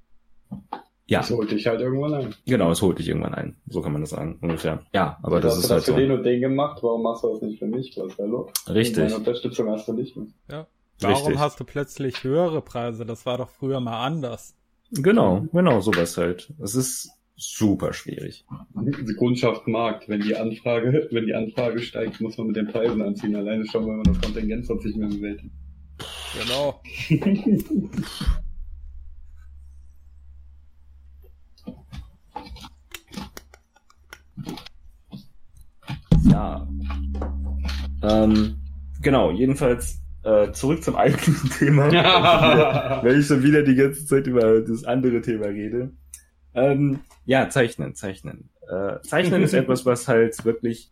Ja. Es holt dich halt irgendwann ein. Genau, es holt dich irgendwann ein. So kann man das sagen, ungefähr. Ja, aber das ist halt so. Du hast das für den und den gemacht, warum machst du das nicht für mich? Was hallo? Richtig. Meine Unterstützung hast du nicht mehr. Ja. Warum Richtig. hast du plötzlich höhere Preise? Das war doch früher mal anders. Genau, genau, sowas halt. Es ist super schwierig. Die Kundschaft Markt, wenn die Anfrage, wenn die Anfrage steigt, muss man mit den Preisen anziehen. Alleine schon, wenn man das Kontingent sonst nicht mehr bewältigt. Genau. ja. Ähm, genau, jedenfalls äh, zurück zum eigentlichen Thema, weil ich schon wieder die ganze Zeit über das andere Thema rede. Ähm, ja, zeichnen, zeichnen. Äh, zeichnen ist etwas, was halt wirklich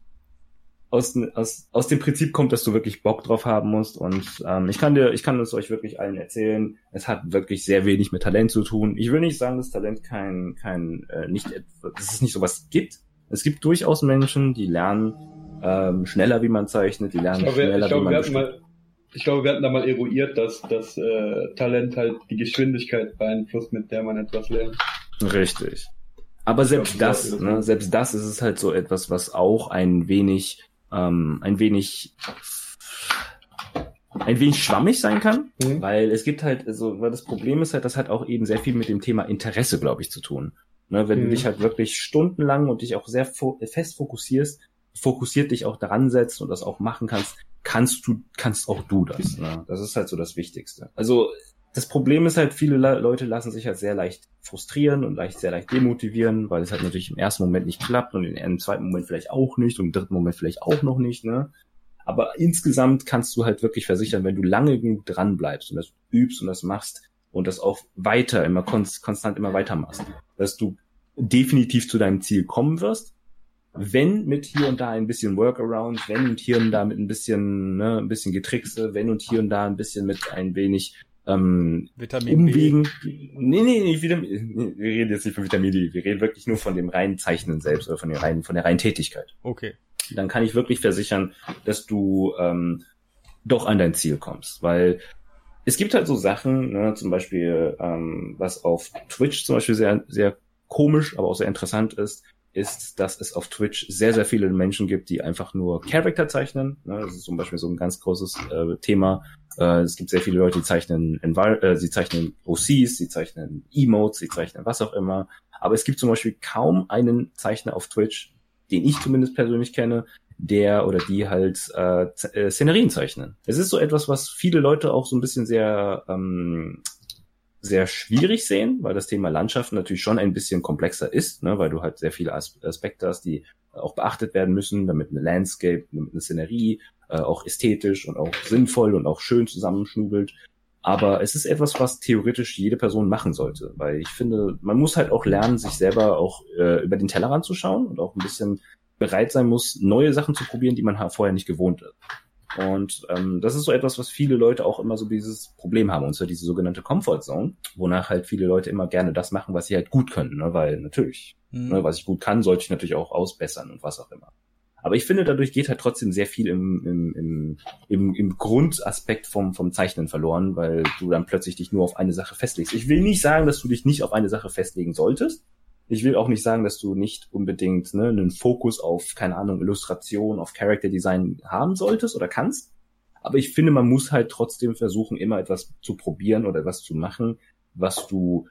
aus, aus, aus dem Prinzip kommt, dass du wirklich Bock drauf haben musst. Und ähm, ich kann dir, ich kann es euch wirklich allen erzählen. Es hat wirklich sehr wenig mit Talent zu tun. Ich will nicht sagen, dass Talent kein, kein, äh, nicht, dass es nicht sowas gibt. Es gibt durchaus Menschen, die lernen ähm, schneller, wie man zeichnet, die lernen glaube, schneller, glaube, wie man mal, Ich glaube, wir hatten da mal eruiert, dass das äh, Talent halt die Geschwindigkeit beeinflusst, mit der man etwas lernt. Richtig. Aber selbst glaub, das, ne, selbst das ist es halt so etwas, was auch ein wenig ähm, ein wenig ein wenig schwammig sein kann, mhm. weil es gibt halt, also, weil das Problem ist halt, das hat auch eben sehr viel mit dem Thema Interesse, glaube ich, zu tun. Ne, wenn mhm. du dich halt wirklich stundenlang und dich auch sehr fo fest fokussierst, fokussiert dich auch daran setzt und das auch machen kannst, kannst du, kannst auch du das. Ne? Das ist halt so das Wichtigste. Also das Problem ist halt, viele Leute lassen sich halt sehr leicht frustrieren und leicht, sehr leicht demotivieren, weil es halt natürlich im ersten Moment nicht klappt und im zweiten Moment vielleicht auch nicht und im dritten Moment vielleicht auch noch nicht, ne? Aber insgesamt kannst du halt wirklich versichern, wenn du lange genug dran bleibst und das übst und das machst und das auch weiter, immer konstant immer weiter machst, dass du definitiv zu deinem Ziel kommen wirst. Wenn mit hier und da ein bisschen Workaround, wenn und hier und da mit ein bisschen, ne, ein bisschen Getrickse, wenn und hier und da ein bisschen mit ein wenig ähm, Vitamin Umwegen. B. Nee, nee, nee, Vitamin, wir reden jetzt nicht von Vitamin D, wir reden wirklich nur von dem reinen Zeichnen selbst oder von der reinen, von der reinen Tätigkeit. Okay. Dann kann ich wirklich versichern, dass du ähm, doch an dein Ziel kommst, weil es gibt halt so Sachen, ne, zum Beispiel, ähm, was auf Twitch zum Beispiel sehr, sehr komisch, aber auch sehr interessant ist, ist, dass es auf Twitch sehr, sehr viele Menschen gibt, die einfach nur Charakter zeichnen. Ne, das ist zum Beispiel so ein ganz großes äh, Thema äh, es gibt sehr viele Leute, die zeichnen, Envir äh, sie zeichnen OCs, sie zeichnen Emotes, sie zeichnen was auch immer. Aber es gibt zum Beispiel kaum einen Zeichner auf Twitch, den ich zumindest persönlich kenne, der oder die halt äh, äh, Szenerien zeichnen. Es ist so etwas, was viele Leute auch so ein bisschen sehr ähm, sehr schwierig sehen, weil das Thema Landschaften natürlich schon ein bisschen komplexer ist, ne, weil du halt sehr viele Aspekte hast, die auch beachtet werden müssen, damit eine Landscape, damit eine Szenerie äh, auch ästhetisch und auch sinnvoll und auch schön zusammenschnubelt. Aber es ist etwas, was theoretisch jede Person machen sollte, weil ich finde, man muss halt auch lernen, sich selber auch äh, über den Tellerrand zu schauen und auch ein bisschen bereit sein muss, neue Sachen zu probieren, die man vorher nicht gewohnt ist. Und ähm, das ist so etwas, was viele Leute auch immer so dieses Problem haben, und zwar diese sogenannte Comfort Zone, wonach halt viele Leute immer gerne das machen, was sie halt gut können, ne? weil natürlich, mhm. ne, was ich gut kann, sollte ich natürlich auch ausbessern und was auch immer. Aber ich finde, dadurch geht halt trotzdem sehr viel im, im, im, im, im Grundaspekt vom, vom Zeichnen verloren, weil du dann plötzlich dich nur auf eine Sache festlegst. Ich will nicht sagen, dass du dich nicht auf eine Sache festlegen solltest. Ich will auch nicht sagen, dass du nicht unbedingt ne, einen Fokus auf, keine Ahnung, Illustration, auf Character Design haben solltest oder kannst. Aber ich finde, man muss halt trotzdem versuchen, immer etwas zu probieren oder etwas zu machen, was du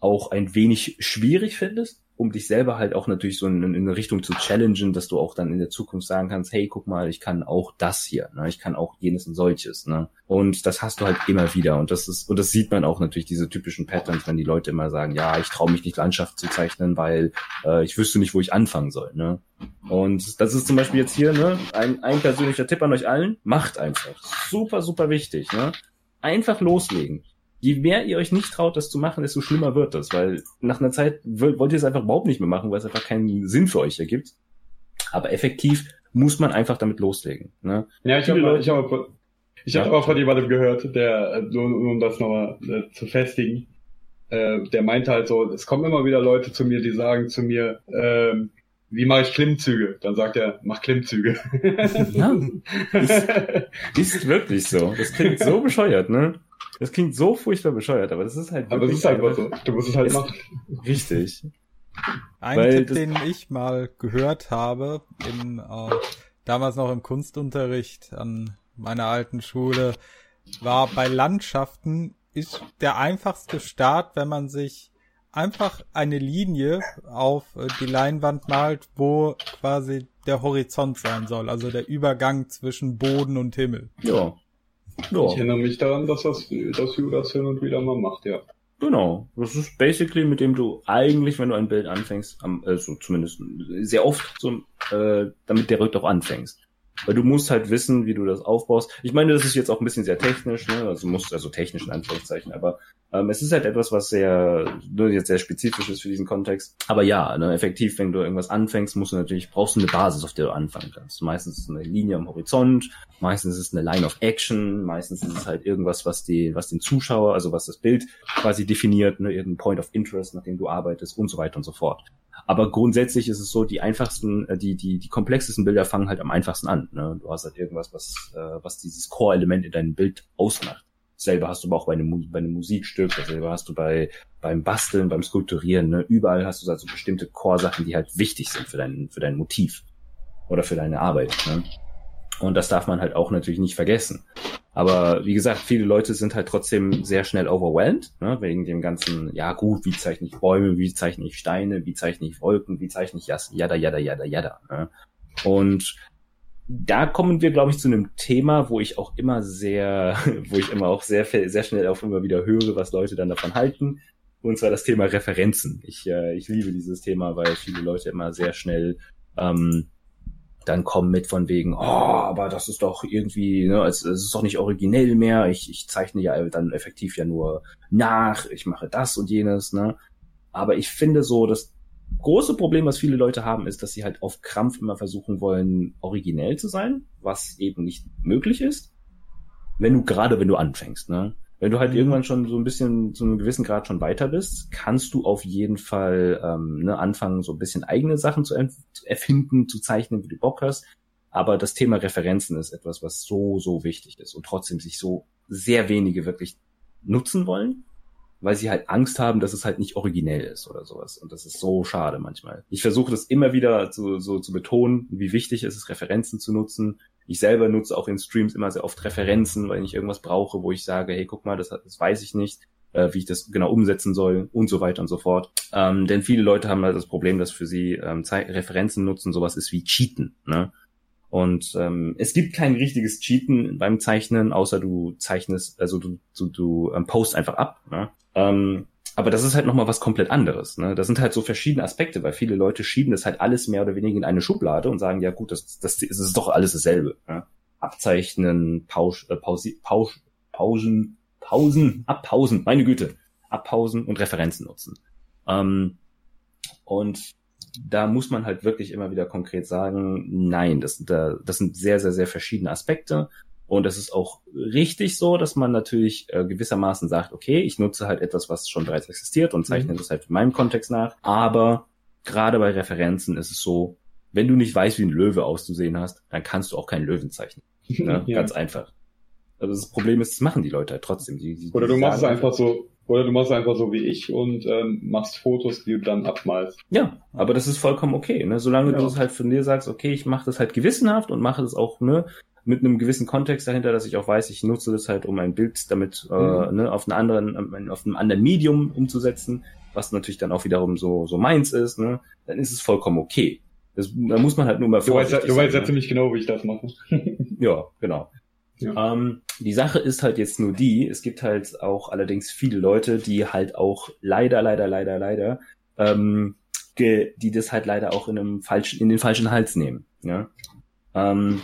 auch ein wenig schwierig findest, um dich selber halt auch natürlich so in, in eine Richtung zu challengen, dass du auch dann in der Zukunft sagen kannst, hey, guck mal, ich kann auch das hier, ne? ich kann auch jenes und solches, ne? Und das hast du halt immer wieder und das ist und das sieht man auch natürlich diese typischen Patterns, wenn die Leute immer sagen, ja, ich traue mich nicht Landschaft zu zeichnen, weil äh, ich wüsste nicht, wo ich anfangen soll, ne? Und das ist zum Beispiel jetzt hier, ne, ein, ein persönlicher Tipp an euch allen, macht einfach, super super wichtig, ne? Einfach loslegen je mehr ihr euch nicht traut, das zu machen, desto schlimmer wird das, weil nach einer Zeit wollt ihr es einfach überhaupt nicht mehr machen, weil es einfach keinen Sinn für euch ergibt. Aber effektiv muss man einfach damit loslegen. Ne? Ja, ich habe ich hab, ich ja. hab auch von jemandem gehört, der, um das nochmal äh, zu festigen, äh, der meinte halt so, es kommen immer wieder Leute zu mir, die sagen zu mir, ähm, wie mache ich Klimmzüge? Dann sagt er, mach Klimmzüge. Ja, ist, ist wirklich so. Das klingt so bescheuert, ne? Das klingt so furchtbar bescheuert, aber das ist halt Aber es ist halt was so. Du musst es halt machen. Richtig. Ein Weil Tipp, den ich mal gehört habe, im, äh, damals noch im Kunstunterricht an meiner alten Schule, war bei Landschaften ist der einfachste Start, wenn man sich einfach eine Linie auf äh, die Leinwand malt, wo quasi der Horizont sein soll, also der Übergang zwischen Boden und Himmel. Ja. Ja. Ich erinnere mich daran, dass das, dass Judas hin und wieder mal macht, ja. Genau. Das ist basically, mit dem du eigentlich, wenn du ein Bild anfängst, also zumindest sehr oft so, äh, damit der Rück auch anfängst. Weil du musst halt wissen, wie du das aufbaust. Ich meine, das ist jetzt auch ein bisschen sehr technisch, ne? Also musst also technisch in Anführungszeichen, aber ähm, es ist halt etwas, was sehr, nur jetzt sehr spezifisch ist für diesen Kontext. Aber ja, ne, effektiv, wenn du irgendwas anfängst, musst du natürlich, brauchst du eine Basis, auf der du anfangen kannst. Meistens ist es eine Linie am Horizont, meistens ist es eine Line of Action, meistens ist es halt irgendwas, was die, was den Zuschauer, also was das Bild quasi definiert, ne, irgendein Point of Interest, nach dem du arbeitest und so weiter und so fort. Aber grundsätzlich ist es so, die einfachsten, äh, die, die, die komplexesten Bilder fangen halt am einfachsten an. Ne? Du hast halt irgendwas, was, äh, was dieses Core-Element in deinem Bild ausmacht. Selber hast du aber auch bei einem, bei einem Musikstück, selber hast du bei, beim Basteln, beim Skulpturieren, ne? überall hast du also bestimmte Core-Sachen, die halt wichtig sind für dein, für dein Motiv oder für deine Arbeit. Ne? Und das darf man halt auch natürlich nicht vergessen. Aber wie gesagt, viele Leute sind halt trotzdem sehr schnell overwhelmed, ne, wegen dem ganzen, ja gut, wie zeichne ich Bäume, wie zeichne ich Steine, wie zeichne ich Wolken, wie zeichne ich Jas, jada, jada, jada, jada. Ne? Und da kommen wir, glaube ich, zu einem Thema, wo ich auch immer sehr, wo ich immer auch sehr, sehr schnell auch immer wieder höre, was Leute dann davon halten. Und zwar das Thema Referenzen. Ich, äh, ich liebe dieses Thema, weil viele Leute immer sehr schnell ähm, dann kommen mit von wegen, oh, aber das ist doch irgendwie, ne, es, es ist doch nicht originell mehr, ich, ich zeichne ja dann effektiv ja nur nach, ich mache das und jenes, ne. Aber ich finde so, das große Problem, was viele Leute haben, ist, dass sie halt auf Krampf immer versuchen wollen, originell zu sein, was eben nicht möglich ist. Wenn du, gerade wenn du anfängst, ne. Wenn du halt mhm. irgendwann schon so ein bisschen zu einem gewissen Grad schon weiter bist, kannst du auf jeden Fall ähm, ne, anfangen, so ein bisschen eigene Sachen zu erfinden, zu zeichnen, wie du Bock hast. Aber das Thema Referenzen ist etwas, was so, so wichtig ist und trotzdem sich so sehr wenige wirklich nutzen wollen, weil sie halt Angst haben, dass es halt nicht originell ist oder sowas. Und das ist so schade manchmal. Ich versuche das immer wieder zu, so zu betonen, wie wichtig es ist, Referenzen zu nutzen ich selber nutze auch in Streams immer sehr oft Referenzen, weil ich irgendwas brauche, wo ich sage, hey, guck mal, das, das weiß ich nicht, äh, wie ich das genau umsetzen soll und so weiter und so fort. Ähm, denn viele Leute haben halt das Problem, dass für sie ähm, Referenzen nutzen sowas ist wie Cheaten. Ne? Und ähm, es gibt kein richtiges Cheaten beim Zeichnen, außer du zeichnest, also du, du, du ähm, post einfach ab. Ne? Ähm, aber das ist halt nochmal was komplett anderes. Ne? Das sind halt so verschiedene Aspekte, weil viele Leute schieben das halt alles mehr oder weniger in eine Schublade und sagen, ja gut, das, das, das ist doch alles dasselbe. Ne? Abzeichnen, Pausch, äh, Pausi, Pausch, Pausen, Pausen, Abpausen, meine Güte, Abpausen und Referenzen nutzen. Ähm, und da muss man halt wirklich immer wieder konkret sagen, nein, das, das sind sehr, sehr, sehr verschiedene Aspekte und es ist auch richtig so, dass man natürlich äh, gewissermaßen sagt, okay, ich nutze halt etwas, was schon bereits existiert und zeichne mhm. das halt in meinem Kontext nach. Aber gerade bei Referenzen ist es so, wenn du nicht weißt, wie ein Löwe auszusehen hast, dann kannst du auch keinen Löwen zeichnen. Ne? ja. Ganz einfach. Also das Problem ist, das machen die Leute halt trotzdem. Die, die, oder du machst es einfach so, oder du machst es einfach so wie ich und ähm, machst Fotos, die du dann abmalst. Ja, aber das ist vollkommen okay, ne? Solange ja. du es halt von dir sagst, okay, ich mache das halt gewissenhaft und mache das auch ne, mit einem gewissen Kontext dahinter, dass ich auch weiß, ich nutze das halt, um ein Bild damit äh, mhm. ne, auf, einen anderen, auf einem anderen Medium umzusetzen, was natürlich dann auch wiederum so, so meins ist, ne, dann ist es vollkommen okay. Das, da muss man halt nur mal Du weißt, du weißt ja ne? ziemlich genau, wie ich das mache. ja, genau. Ja. Ähm, die Sache ist halt jetzt nur die, es gibt halt auch allerdings viele Leute, die halt auch leider, leider, leider, leider, ähm, die das halt leider auch in einem falschen, in den falschen Hals nehmen. Ja? Ähm,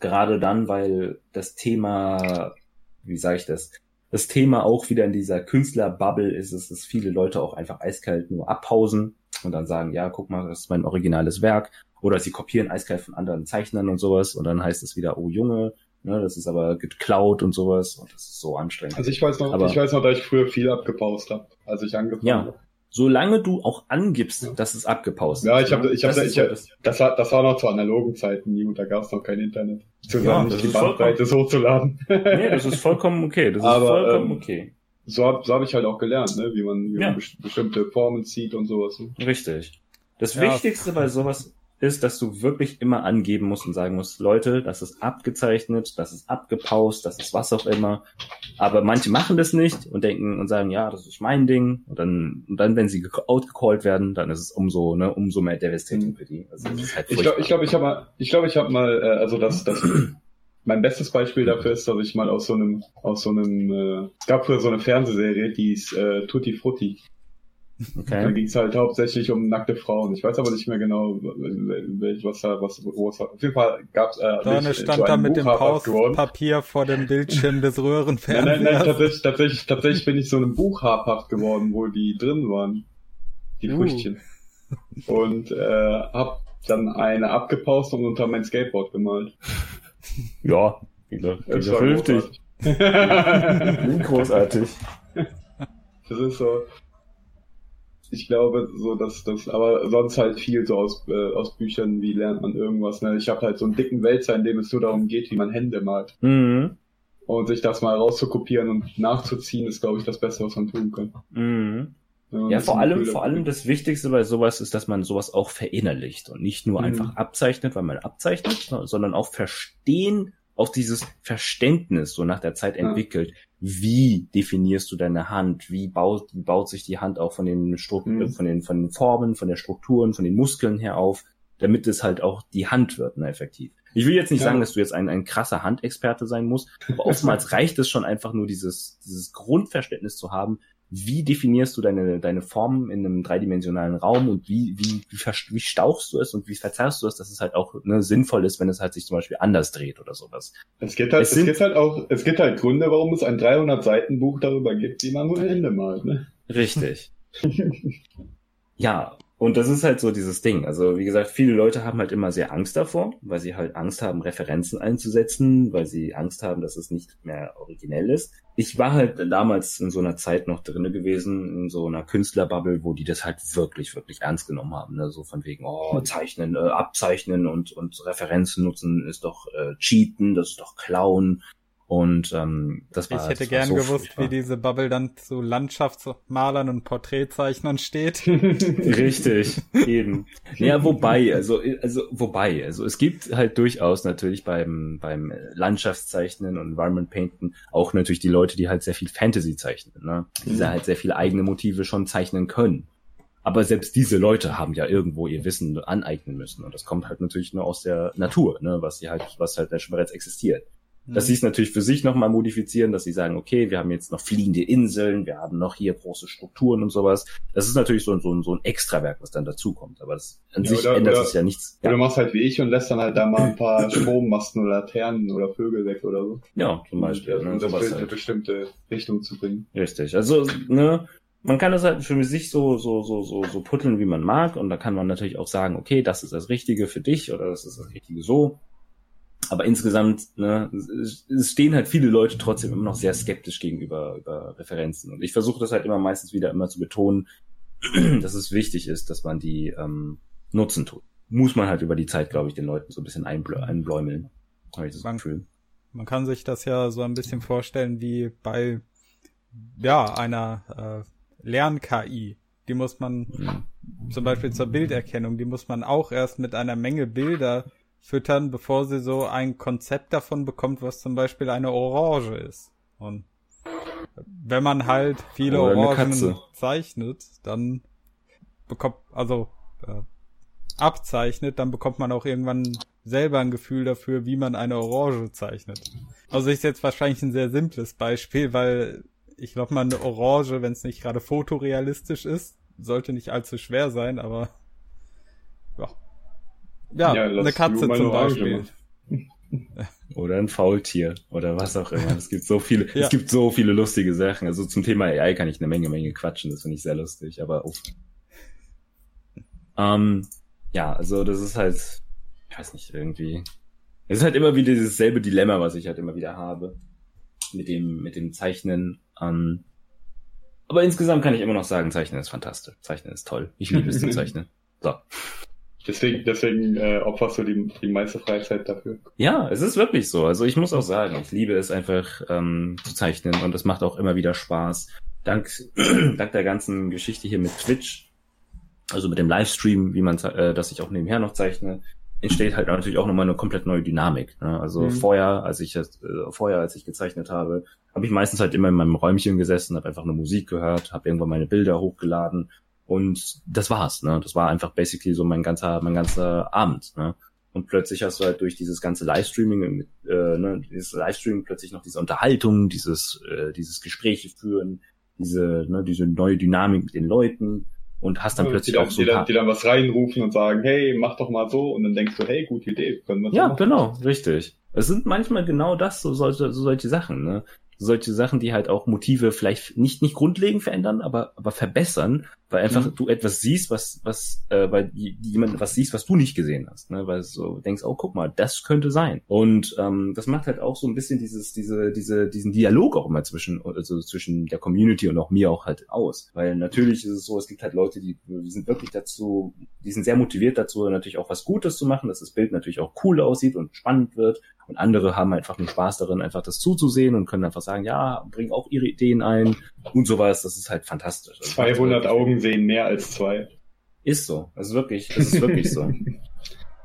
gerade dann, weil das Thema, wie sage ich das, das Thema auch wieder in dieser Künstlerbubble ist, ist, dass viele Leute auch einfach eiskalt nur abpausen und dann sagen, ja, guck mal, das ist mein originales Werk. Oder sie kopieren eiskalt von anderen Zeichnern und sowas und dann heißt es wieder, oh Junge, ne, das ist aber geklaut und sowas und das ist so anstrengend. Also ich weiß noch, aber, ich weiß noch, dass ich früher viel abgepaust habe, als ich angefangen ja. habe solange du auch angibst, ja. dass es abgepaust ist. Ja, ich habe, ich habe, ich, das, das, war, das war noch zu analogen Zeiten, nie und da gab es noch kein Internet. Zu ja, nicht die Bandbreite hochzuladen. nee, das ist vollkommen okay. Das ist Aber, vollkommen ähm, okay. So habe so hab ich halt auch gelernt, ne? wie man, wie ja. man bestimmte Formen zieht und sowas. Ne? Richtig. Das ja. Wichtigste bei sowas ist, dass du wirklich immer angeben musst und sagen musst, Leute, das ist abgezeichnet, das ist abgepaust, das ist was auch immer. Aber manche machen das nicht und denken und sagen, ja, das ist mein Ding. Und dann, und dann, wenn sie outgecallt werden, dann ist es umso, ne, umso mehr devastating für die. Also, halt ich glaube, ich glaube, ich habe mal, ich glaube, ich habe mal, äh, also das, das, mein bestes Beispiel dafür ist, dass ich mal aus so einem, aus so einem, äh, es gab früher so eine Fernsehserie, die ist äh, Tutti Frutti. Okay. Da ging es halt hauptsächlich um nackte Frauen. Ich weiß aber nicht mehr genau, was da, was, wo es Auf jeden Fall gab es. Äh, Sonne stand so da mit dem Pauspapier vor dem Bildschirm des Röhrenfernsehers. Nein, nein, nein, tatsächlich, tatsächlich, tatsächlich bin ich so einem Buch habhaft geworden, wo die drin waren. Die uh. Früchtchen. Und äh, hab dann eine abgepaust und unter mein Skateboard gemalt. Ja, vernünftig. großartig. Das ist so, ich glaube, so dass das, aber sonst halt viel so aus, äh, aus Büchern, wie lernt man irgendwas. Ne? Ich habe halt so einen dicken Wälzer, in dem es nur darum geht, wie man Hände malt. Mhm. Und sich das mal rauszukopieren und nachzuziehen, ist, glaube ich, das Beste, was man tun kann. Mhm. Ja, ja vor allem, vor allem das Wichtigste bei sowas ist, dass man sowas auch verinnerlicht und nicht nur mhm. einfach abzeichnet, weil man abzeichnet, sondern auch verstehen, auch dieses Verständnis so nach der Zeit entwickelt. Wie definierst du deine Hand? Wie baut, wie baut sich die Hand auch von den, Stru Mhm. von den, von den Formen, von der Strukturen, von den Muskeln her auf, damit es halt auch die Hand wird, ne, effektiv. Ich will jetzt nicht Ja. sagen, dass du jetzt ein, ein krasser Handexperte sein musst, aber oftmals reicht es schon einfach nur dieses, dieses Grundverständnis zu haben, wie definierst du deine, deine Formen in einem dreidimensionalen Raum und wie, wie, wie, wie stauchst du es und wie verzerrst du es, dass es halt auch ne, sinnvoll ist, wenn es halt sich zum Beispiel anders dreht oder sowas. Es gibt halt, Es es, gibt halt auch, es gibt halt Gründe, warum es ein 300 Seiten Buch darüber gibt, wie man nur Hände malt, ne? Richtig. ja, und das ist halt so dieses Ding. Also wie gesagt, viele Leute haben halt immer sehr Angst davor, weil sie halt Angst haben, Referenzen einzusetzen, weil sie Angst haben, dass es nicht mehr originell ist. Ich war halt damals in so einer Zeit noch drinne gewesen, in so einer Künstlerbubble, wo die das halt wirklich, wirklich ernst genommen haben. Ne? So von wegen, oh, zeichnen, äh, abzeichnen und, und Referenzen nutzen ist doch äh, Cheaten, das ist doch Klauen. Und ähm, das war Ich hätte das gern so gewusst, furchtbar. wie diese Bubble dann zu Landschaftsmalern und Porträtzeichnern steht. Richtig, eben. Ja, wobei, also, also, wobei, also es gibt halt durchaus natürlich beim, beim Landschaftszeichnen und Environment Painten auch natürlich die Leute, die halt sehr viel Fantasy zeichnen, ne? Die Mhm. halt sehr viele eigene Motive schon zeichnen können. Aber selbst diese Leute haben ja irgendwo ihr Wissen aneignen müssen. Und das kommt halt natürlich nur aus der Natur, ne? Was sie halt, was halt schon bereits existiert. Dass sie es natürlich für sich nochmal modifizieren, dass sie sagen, okay, wir haben jetzt noch fliegende Inseln, wir haben noch hier große Strukturen und sowas. Das ist natürlich so, ein- so, ein- so ein Extrawerk, was dann dazukommt. Aber das, an Ja, sich oder- ändert es ja nichts. Oder du Ja, machst halt wie ich und lässt dann halt da mal ein paar Strommasten oder Laternen oder Vögel weg oder so. ja zum Beispiel. um Ne, das sowas in eine halt. bestimmte Richtung zu bringen. Richtig. Also, ne, man kann das halt für sich so, so, so, so, so putteln, wie man mag. Und da kann man natürlich auch sagen, okay, das ist das Richtige für dich oder das ist das Richtige so. Aber insgesamt, ne, es stehen halt viele Leute trotzdem immer noch sehr skeptisch gegenüber über Referenzen. Und ich versuche das halt immer meistens wieder immer zu betonen, dass es wichtig ist, dass man die ähm, nutzen tut. Muss man halt über die Zeit, glaube ich, den Leuten so ein bisschen einblä einbläumeln. Habe ich das Man- Gefühl. Man kann sich das ja so ein bisschen vorstellen wie bei ja einer äh, Lern-KI. Die muss man Mhm. zum Beispiel zur Bilderkennung, die muss man auch erst mit einer Menge Bilder füttern, bevor sie so ein Konzept davon bekommt, was zum Beispiel eine Orange ist. Und wenn man halt viele Oder Orangen zeichnet, dann bekommt, also äh, abzeichnet, dann bekommt man auch irgendwann selber ein Gefühl dafür, wie man eine Orange zeichnet. Also ist jetzt wahrscheinlich ein sehr simples Beispiel, weil ich glaube mal eine Orange, wenn es nicht gerade fotorealistisch ist, sollte nicht allzu schwer sein, aber. Ja, Ja, eine Katze zum Beispiel. Oder ein Faultier oder was auch immer. Es gibt so viele, Ja. es gibt so viele lustige Sachen. Also zum Thema AI kann ich eine Menge, Menge quatschen. Das finde ich sehr lustig, aber uff. Ähm, ja, also das ist halt, ich weiß nicht, irgendwie. Es ist halt immer wieder dieses selbe Dilemma, was ich halt immer wieder habe. Mit dem, mit dem Zeichnen. Ähm, aber insgesamt kann ich immer noch sagen, Zeichnen ist fantastisch. Zeichnen ist toll. Ich liebe es zu zeichnen. So. Deswegen, deswegen äh, opferst du die, die meiste Freizeit dafür. Ja, es ist wirklich so. Also ich muss auch sagen, ich liebe es einfach ähm, zu zeichnen und es macht auch immer wieder Spaß. Dank, dank der ganzen Geschichte hier mit Twitch, also mit dem Livestream, wie man, äh, dass ich auch nebenher noch zeichne, entsteht halt natürlich auch nochmal eine komplett neue Dynamik. Ne? Also Mhm. vorher, als ich äh, vorher, als ich gezeichnet habe, habe ich meistens halt immer in meinem Räumchen gesessen, habe einfach nur Musik gehört, habe irgendwann meine Bilder hochgeladen und das war's. Ne? Das war einfach basically so mein ganzer, mein ganzer Abend. Ne? Und plötzlich hast du halt durch dieses ganze Livestreaming, äh, ne, dieses Livestreaming plötzlich noch diese Unterhaltung, dieses, äh, dieses Gespräche führen, diese, ne, diese neue Dynamik mit den Leuten und hast dann plötzlich die, auch so die, dann, die dann was reinrufen und sagen, hey, mach doch mal so. Und dann denkst du, hey, gute Idee, können wir Ja, machen. genau, richtig. Es sind manchmal genau das, so solche, so solche Sachen, ne? Solche Sachen, die halt auch Motive vielleicht nicht, nicht grundlegend verändern, aber, aber verbessern, weil einfach Mhm. du etwas siehst, was, was, äh, weil jemand was siehst, was du nicht gesehen hast, ne? Weil du so denkst, oh, guck mal, das könnte sein. Und ähm, das macht halt auch so ein bisschen dieses, diese, diese, diesen Dialog auch immer zwischen, also zwischen der Community und auch mir auch halt aus. Weil natürlich ist es so, es gibt halt Leute, die, die sind wirklich dazu, die sind sehr motiviert dazu, natürlich auch was Gutes zu machen, dass das Bild natürlich auch cool aussieht und spannend wird. Und andere haben einfach nur Spaß darin, einfach das zuzusehen und können einfach sagen, ja, bringen auch ihre Ideen ein und sowas. Das ist halt fantastisch. Also 200 Augen sehen mehr als zwei. Ist so. Es ist wirklich, es ist wirklich so.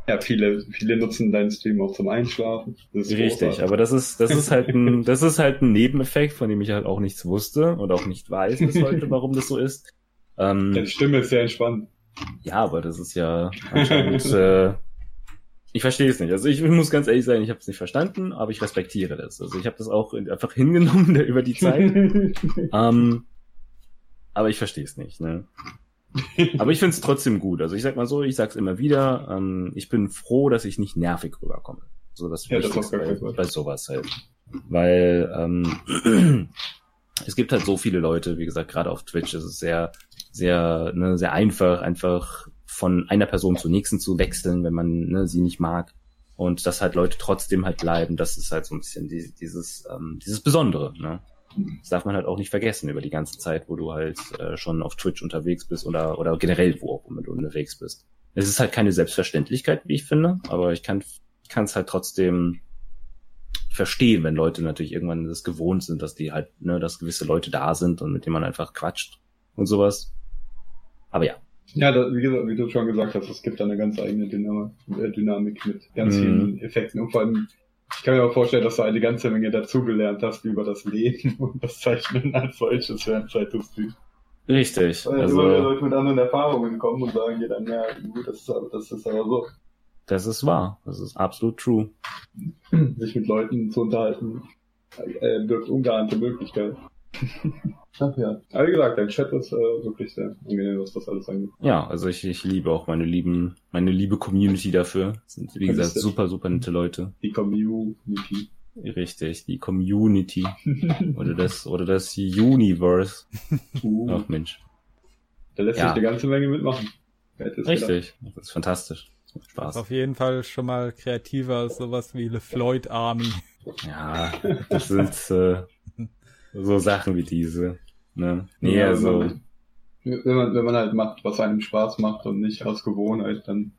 Ja, viele, viele nutzen deinen Stream auch zum Einschlafen. Richtig, großartig. aber das ist, das ist halt ein, das ist halt ein Nebeneffekt, von dem ich halt auch nichts wusste und auch nicht weiß bis heute, warum das so ist. Ähm, Deine Stimme ist sehr entspannt. Ja, aber das ist ja anscheinend, äh, ich verstehe es nicht. Also ich muss ganz ehrlich sein, ich habe es nicht verstanden, aber ich respektiere das. Also ich habe das auch einfach hingenommen über die Zeit. ähm, aber ich verstehe es nicht. Ne? Aber ich finde es trotzdem gut. Also ich sag mal so, ich sag's immer wieder, ähm, ich bin froh, dass ich nicht nervig rüberkomme. So das, ja, das bei, bei sowas halt. Weil ähm, es gibt halt so viele Leute, wie gesagt, gerade auf Twitch ist es sehr, sehr, ne, sehr einfach, einfach von einer Person zur nächsten zu wechseln, wenn man ne, sie nicht mag. Und dass halt Leute trotzdem halt bleiben, das ist halt so ein bisschen die, dieses, ähm, dieses Besondere. Ne? Das darf man halt auch nicht vergessen über die ganze Zeit, wo du halt äh, schon auf Twitch unterwegs bist oder, oder generell wo auch immer du unterwegs bist. Es ist halt keine Selbstverständlichkeit, wie ich finde, aber ich kann es halt trotzdem verstehen, wenn Leute natürlich irgendwann das gewohnt sind, dass die halt, ne, dass gewisse Leute da sind und mit denen man einfach quatscht und sowas. Aber ja. Ja, da, wie, gesagt, wie du schon gesagt hast, es gibt da eine ganz eigene Dynamik, äh, Dynamik mit ganz mhm. vielen Effekten und vor allem ich kann mir auch vorstellen, dass du eine ganze Menge dazugelernt hast über das Leben und das Zeichnen als solches während Zeit du. Richtig. Weil also, immer Leute mit anderen Erfahrungen kommen und sagen dir dann, ja, gut, das ist, aber, das ist aber so. Das ist wahr. Das ist absolut true. Sich mit Leuten zu unterhalten, äh, birgt ungeahnte Möglichkeiten. Ach ja. Aber wie gesagt, dein Chat ist äh, wirklich sehr angenehm, was das alles angeht. Ja, also ich, ich liebe auch meine lieben, meine liebe Community dafür. Das sind, wie gesagt, super, super nette Leute. Die Community. Richtig, die Community. oder das, oder das Universe. Uh. Ach Mensch. Da lässt ja. sich eine ganze Menge mitmachen. Richtig, gedacht. das ist fantastisch. Das Spaß. Ist auf jeden Fall schon mal kreativer als sowas wie Le Floyd Army. Ja, das sind äh, so Sachen wie diese. Ne? Nee, ja, also. Wenn man, wenn man halt macht, was einem Spaß macht und nicht aus Gewohnheit, dann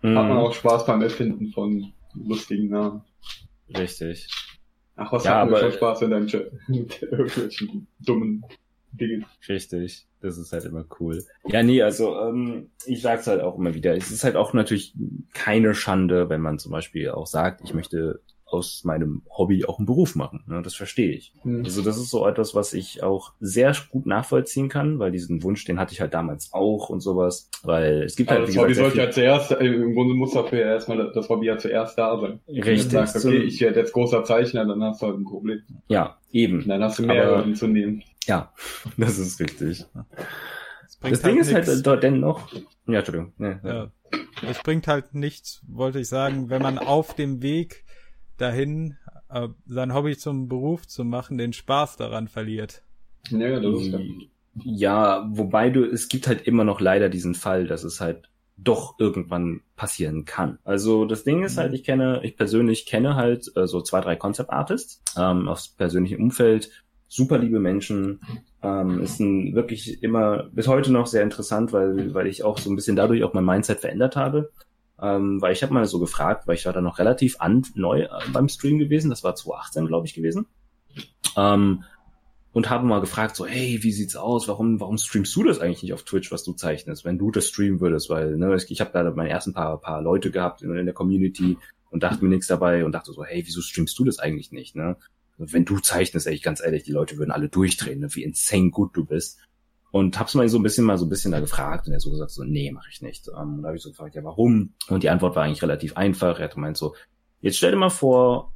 mm. hat man auch Spaß beim Erfinden von lustigen Namen. Richtig. Ach, was ja, hat mir schon Spaß in deinem Chat mit irgendwelchen dummen Dingen. Richtig. Das ist halt immer cool. Ja, nee, also ähm, ich sag's halt auch immer wieder. Es ist halt auch natürlich keine Schande, wenn man zum Beispiel auch sagt, ich möchte aus meinem Hobby auch einen Beruf machen. Ne? Das verstehe ich. Mhm. Also das ist so etwas, was ich auch sehr gut nachvollziehen kann, weil diesen Wunsch, den hatte ich halt damals auch und sowas. Weil es gibt halt. Also das Hobby sollte ja zuerst, äh, im Grunde muss dafür ja erstmal das Hobby ja zuerst da sein. Richtig. Wenn du sagst, okay, ich werde jetzt großer Zeichner, dann hast du halt ein Problem. Ja, eben. dann hast du mehr Aber, zu nehmen. Ja, das ist richtig. Das, das Ding halt ist halt nix. halt dennoch. Ja, Entschuldigung. Nee, ja. ja. Es bringt halt nichts, wollte ich sagen, wenn man auf dem Weg dahin, äh, sein Hobby zum Beruf zu machen, den Spaß daran verliert. Ja, das ist ja. ja, wobei du, es gibt halt immer noch leider diesen Fall, dass es halt doch irgendwann passieren kann. Also das Ding ist halt, mhm. ich kenne, ich persönlich kenne halt äh, so zwei, drei Concept Artists ähm, aus persönlichem Umfeld, super liebe Menschen, ähm, ist ein wirklich immer bis heute noch sehr interessant, weil weil ich auch so ein bisschen dadurch auch mein Mindset verändert habe ähm, weil ich habe mal so gefragt, weil ich war da noch relativ an, neu äh, beim Stream gewesen, das war 2018, glaube ich, gewesen. Ähm, und habe mal gefragt, so, hey, wie sieht's aus? Warum, warum streamst du das eigentlich nicht auf Twitch, was du zeichnest, wenn du das streamen würdest? Weil, ne, ich, ich habe da meine ersten paar, paar Leute gehabt in, in der Community und dachte mir nichts dabei und dachte so, hey, wieso streamst du das eigentlich nicht? Ne? Wenn du zeichnest, ey, ich ganz ehrlich, die Leute würden alle durchdrehen, ne, wie insane gut du bist. Und hab's mal so ein bisschen mal so ein bisschen da gefragt und er so gesagt so, nee, mache ich nicht. Ähm, da habe ich so gefragt, ja, warum? Und die Antwort war eigentlich relativ einfach. Er hat gemeint so, jetzt stell dir mal vor,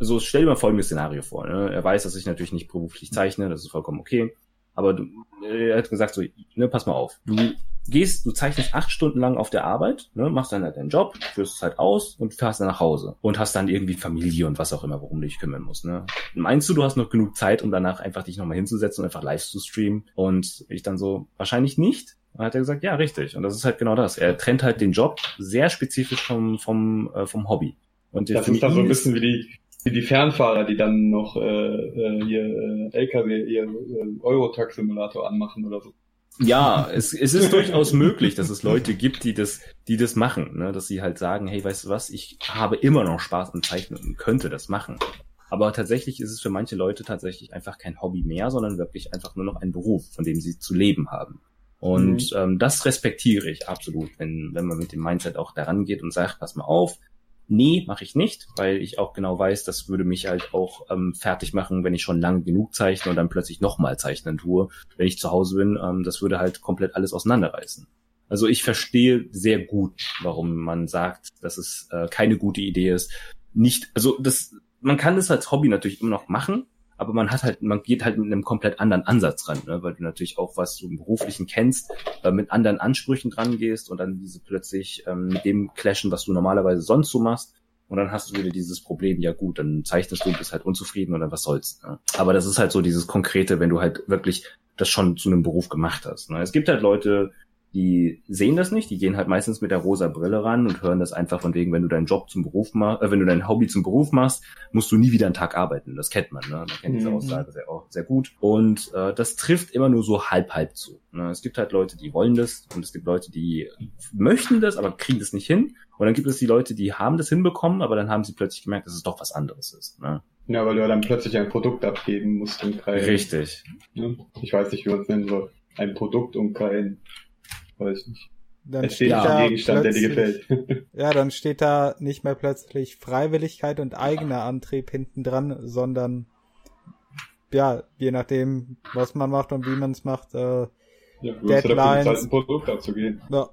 so stell dir mal folgendes Szenario vor. Ne? Er weiß, dass ich natürlich nicht beruflich zeichne, das ist vollkommen okay. Aber du, er hat gesagt so, ne, pass mal auf, du gehst, du zeichnest acht Stunden lang auf der Arbeit, ne, machst dann halt deinen Job, führst es halt aus und fährst dann nach Hause und hast dann irgendwie Familie und was auch immer, worum du dich kümmern musst. Ne. Meinst du, du hast noch genug Zeit, um danach einfach dich nochmal hinzusetzen und einfach live zu streamen? Und ich dann so, wahrscheinlich nicht. Dann hat er gesagt, ja, richtig. Und das ist halt genau das. Er trennt halt den Job sehr spezifisch vom, vom, äh, vom Hobby. Und das ist dann so ein bisschen wie die, die Fernfahrer, die dann noch äh, äh, hier äh, LKW, ihr äh, Eurotruck-Simulator anmachen oder so. Ja, es, es ist durchaus möglich, dass es Leute gibt, die das, die das machen, ne? dass sie halt sagen, hey, weißt du was, ich habe immer noch Spaß am Zeichnen und könnte das machen. Aber tatsächlich ist es für manche Leute tatsächlich einfach kein Hobby mehr, sondern wirklich einfach nur noch ein Beruf, von dem sie zu leben haben. Und mhm. ähm, das respektiere ich absolut, wenn, wenn man mit dem Mindset auch daran geht und sagt, pass mal auf, nee, mache ich nicht, weil ich auch genau weiß, das würde mich halt auch ähm, fertig machen, wenn ich schon lange genug zeichne und dann plötzlich nochmal zeichnen tue, wenn ich zu Hause bin. Ähm, das würde halt komplett alles auseinanderreißen. Also ich verstehe sehr gut, warum man sagt, dass es äh, keine gute Idee ist. Nicht, also das, man kann das als Hobby natürlich immer noch machen, aber man hat halt, man geht halt mit einem komplett anderen Ansatz ran, ne? weil du natürlich auch, was du im Beruflichen kennst, äh, mit anderen Ansprüchen dran gehst und dann diese plötzlich ähm, mit dem clashen, was du normalerweise sonst so machst. Und dann hast du wieder dieses Problem, ja gut, dann zeichnest du, bist halt unzufrieden oder was soll's. Ne? Aber das ist halt so dieses Konkrete, wenn du halt wirklich das schon zu einem Beruf gemacht hast. Ne? Es gibt halt Leute, die sehen das nicht, die gehen halt meistens mit der rosa Brille ran und hören das einfach von wegen, wenn du deinen Job zum Beruf machst, äh, wenn du dein Hobby zum Beruf machst, musst du nie wieder einen Tag arbeiten. Das kennt man, ne? Man kennt diese mhm. Aussage sehr, auch sehr gut. Und äh, das trifft immer nur so halb halb zu. Ne? Es gibt halt Leute, die wollen das und es gibt Leute, die möchten das, aber kriegen das nicht hin. Und dann gibt es die Leute, die haben das hinbekommen, aber dann haben sie plötzlich gemerkt, dass es doch was anderes ist. Ne? Ja, weil du ja dann plötzlich ein Produkt abgeben musst und kein. Richtig. Ne? Ich weiß nicht, wie man es nennen soll. Ein Produkt und kein weiß nicht. Dann es steht da ein Gegenstand, der dir gefällt. ja, dann steht da nicht mehr plötzlich Freiwilligkeit und eigener Antrieb hinten dran, sondern ja, je nachdem, was man macht und wie man es macht, äh, ja, Deadlines. Halt ein Produkt abzugehen. Ja.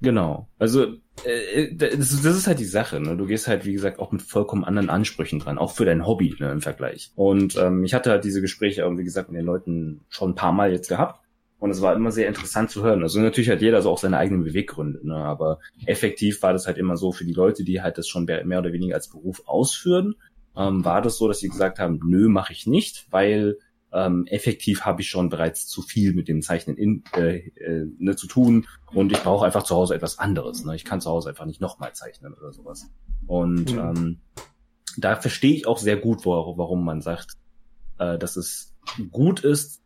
Genau. Also äh, das, das ist halt die Sache. Ne? Du gehst halt, wie gesagt, auch mit vollkommen anderen Ansprüchen dran, auch für dein Hobby ne, im Vergleich. Und ähm, ich hatte halt diese Gespräche, wie gesagt, mit den Leuten schon ein paar Mal jetzt gehabt. Und es war immer sehr interessant zu hören. Also natürlich hat jeder so auch seine eigenen Beweggründe, ne? aber effektiv war das halt immer so für die Leute, die halt das schon mehr oder weniger als Beruf ausführen, ähm, war das so, dass sie gesagt haben, nö, mache ich nicht, weil ähm, effektiv habe ich schon bereits zu viel mit dem Zeichnen in, äh, äh, ne, zu tun und ich brauche einfach zu Hause etwas anderes. Ne? Ich kann zu Hause einfach nicht nochmal zeichnen oder sowas. Und mhm. ähm, da verstehe ich auch sehr gut, warum man sagt, äh, dass es gut ist,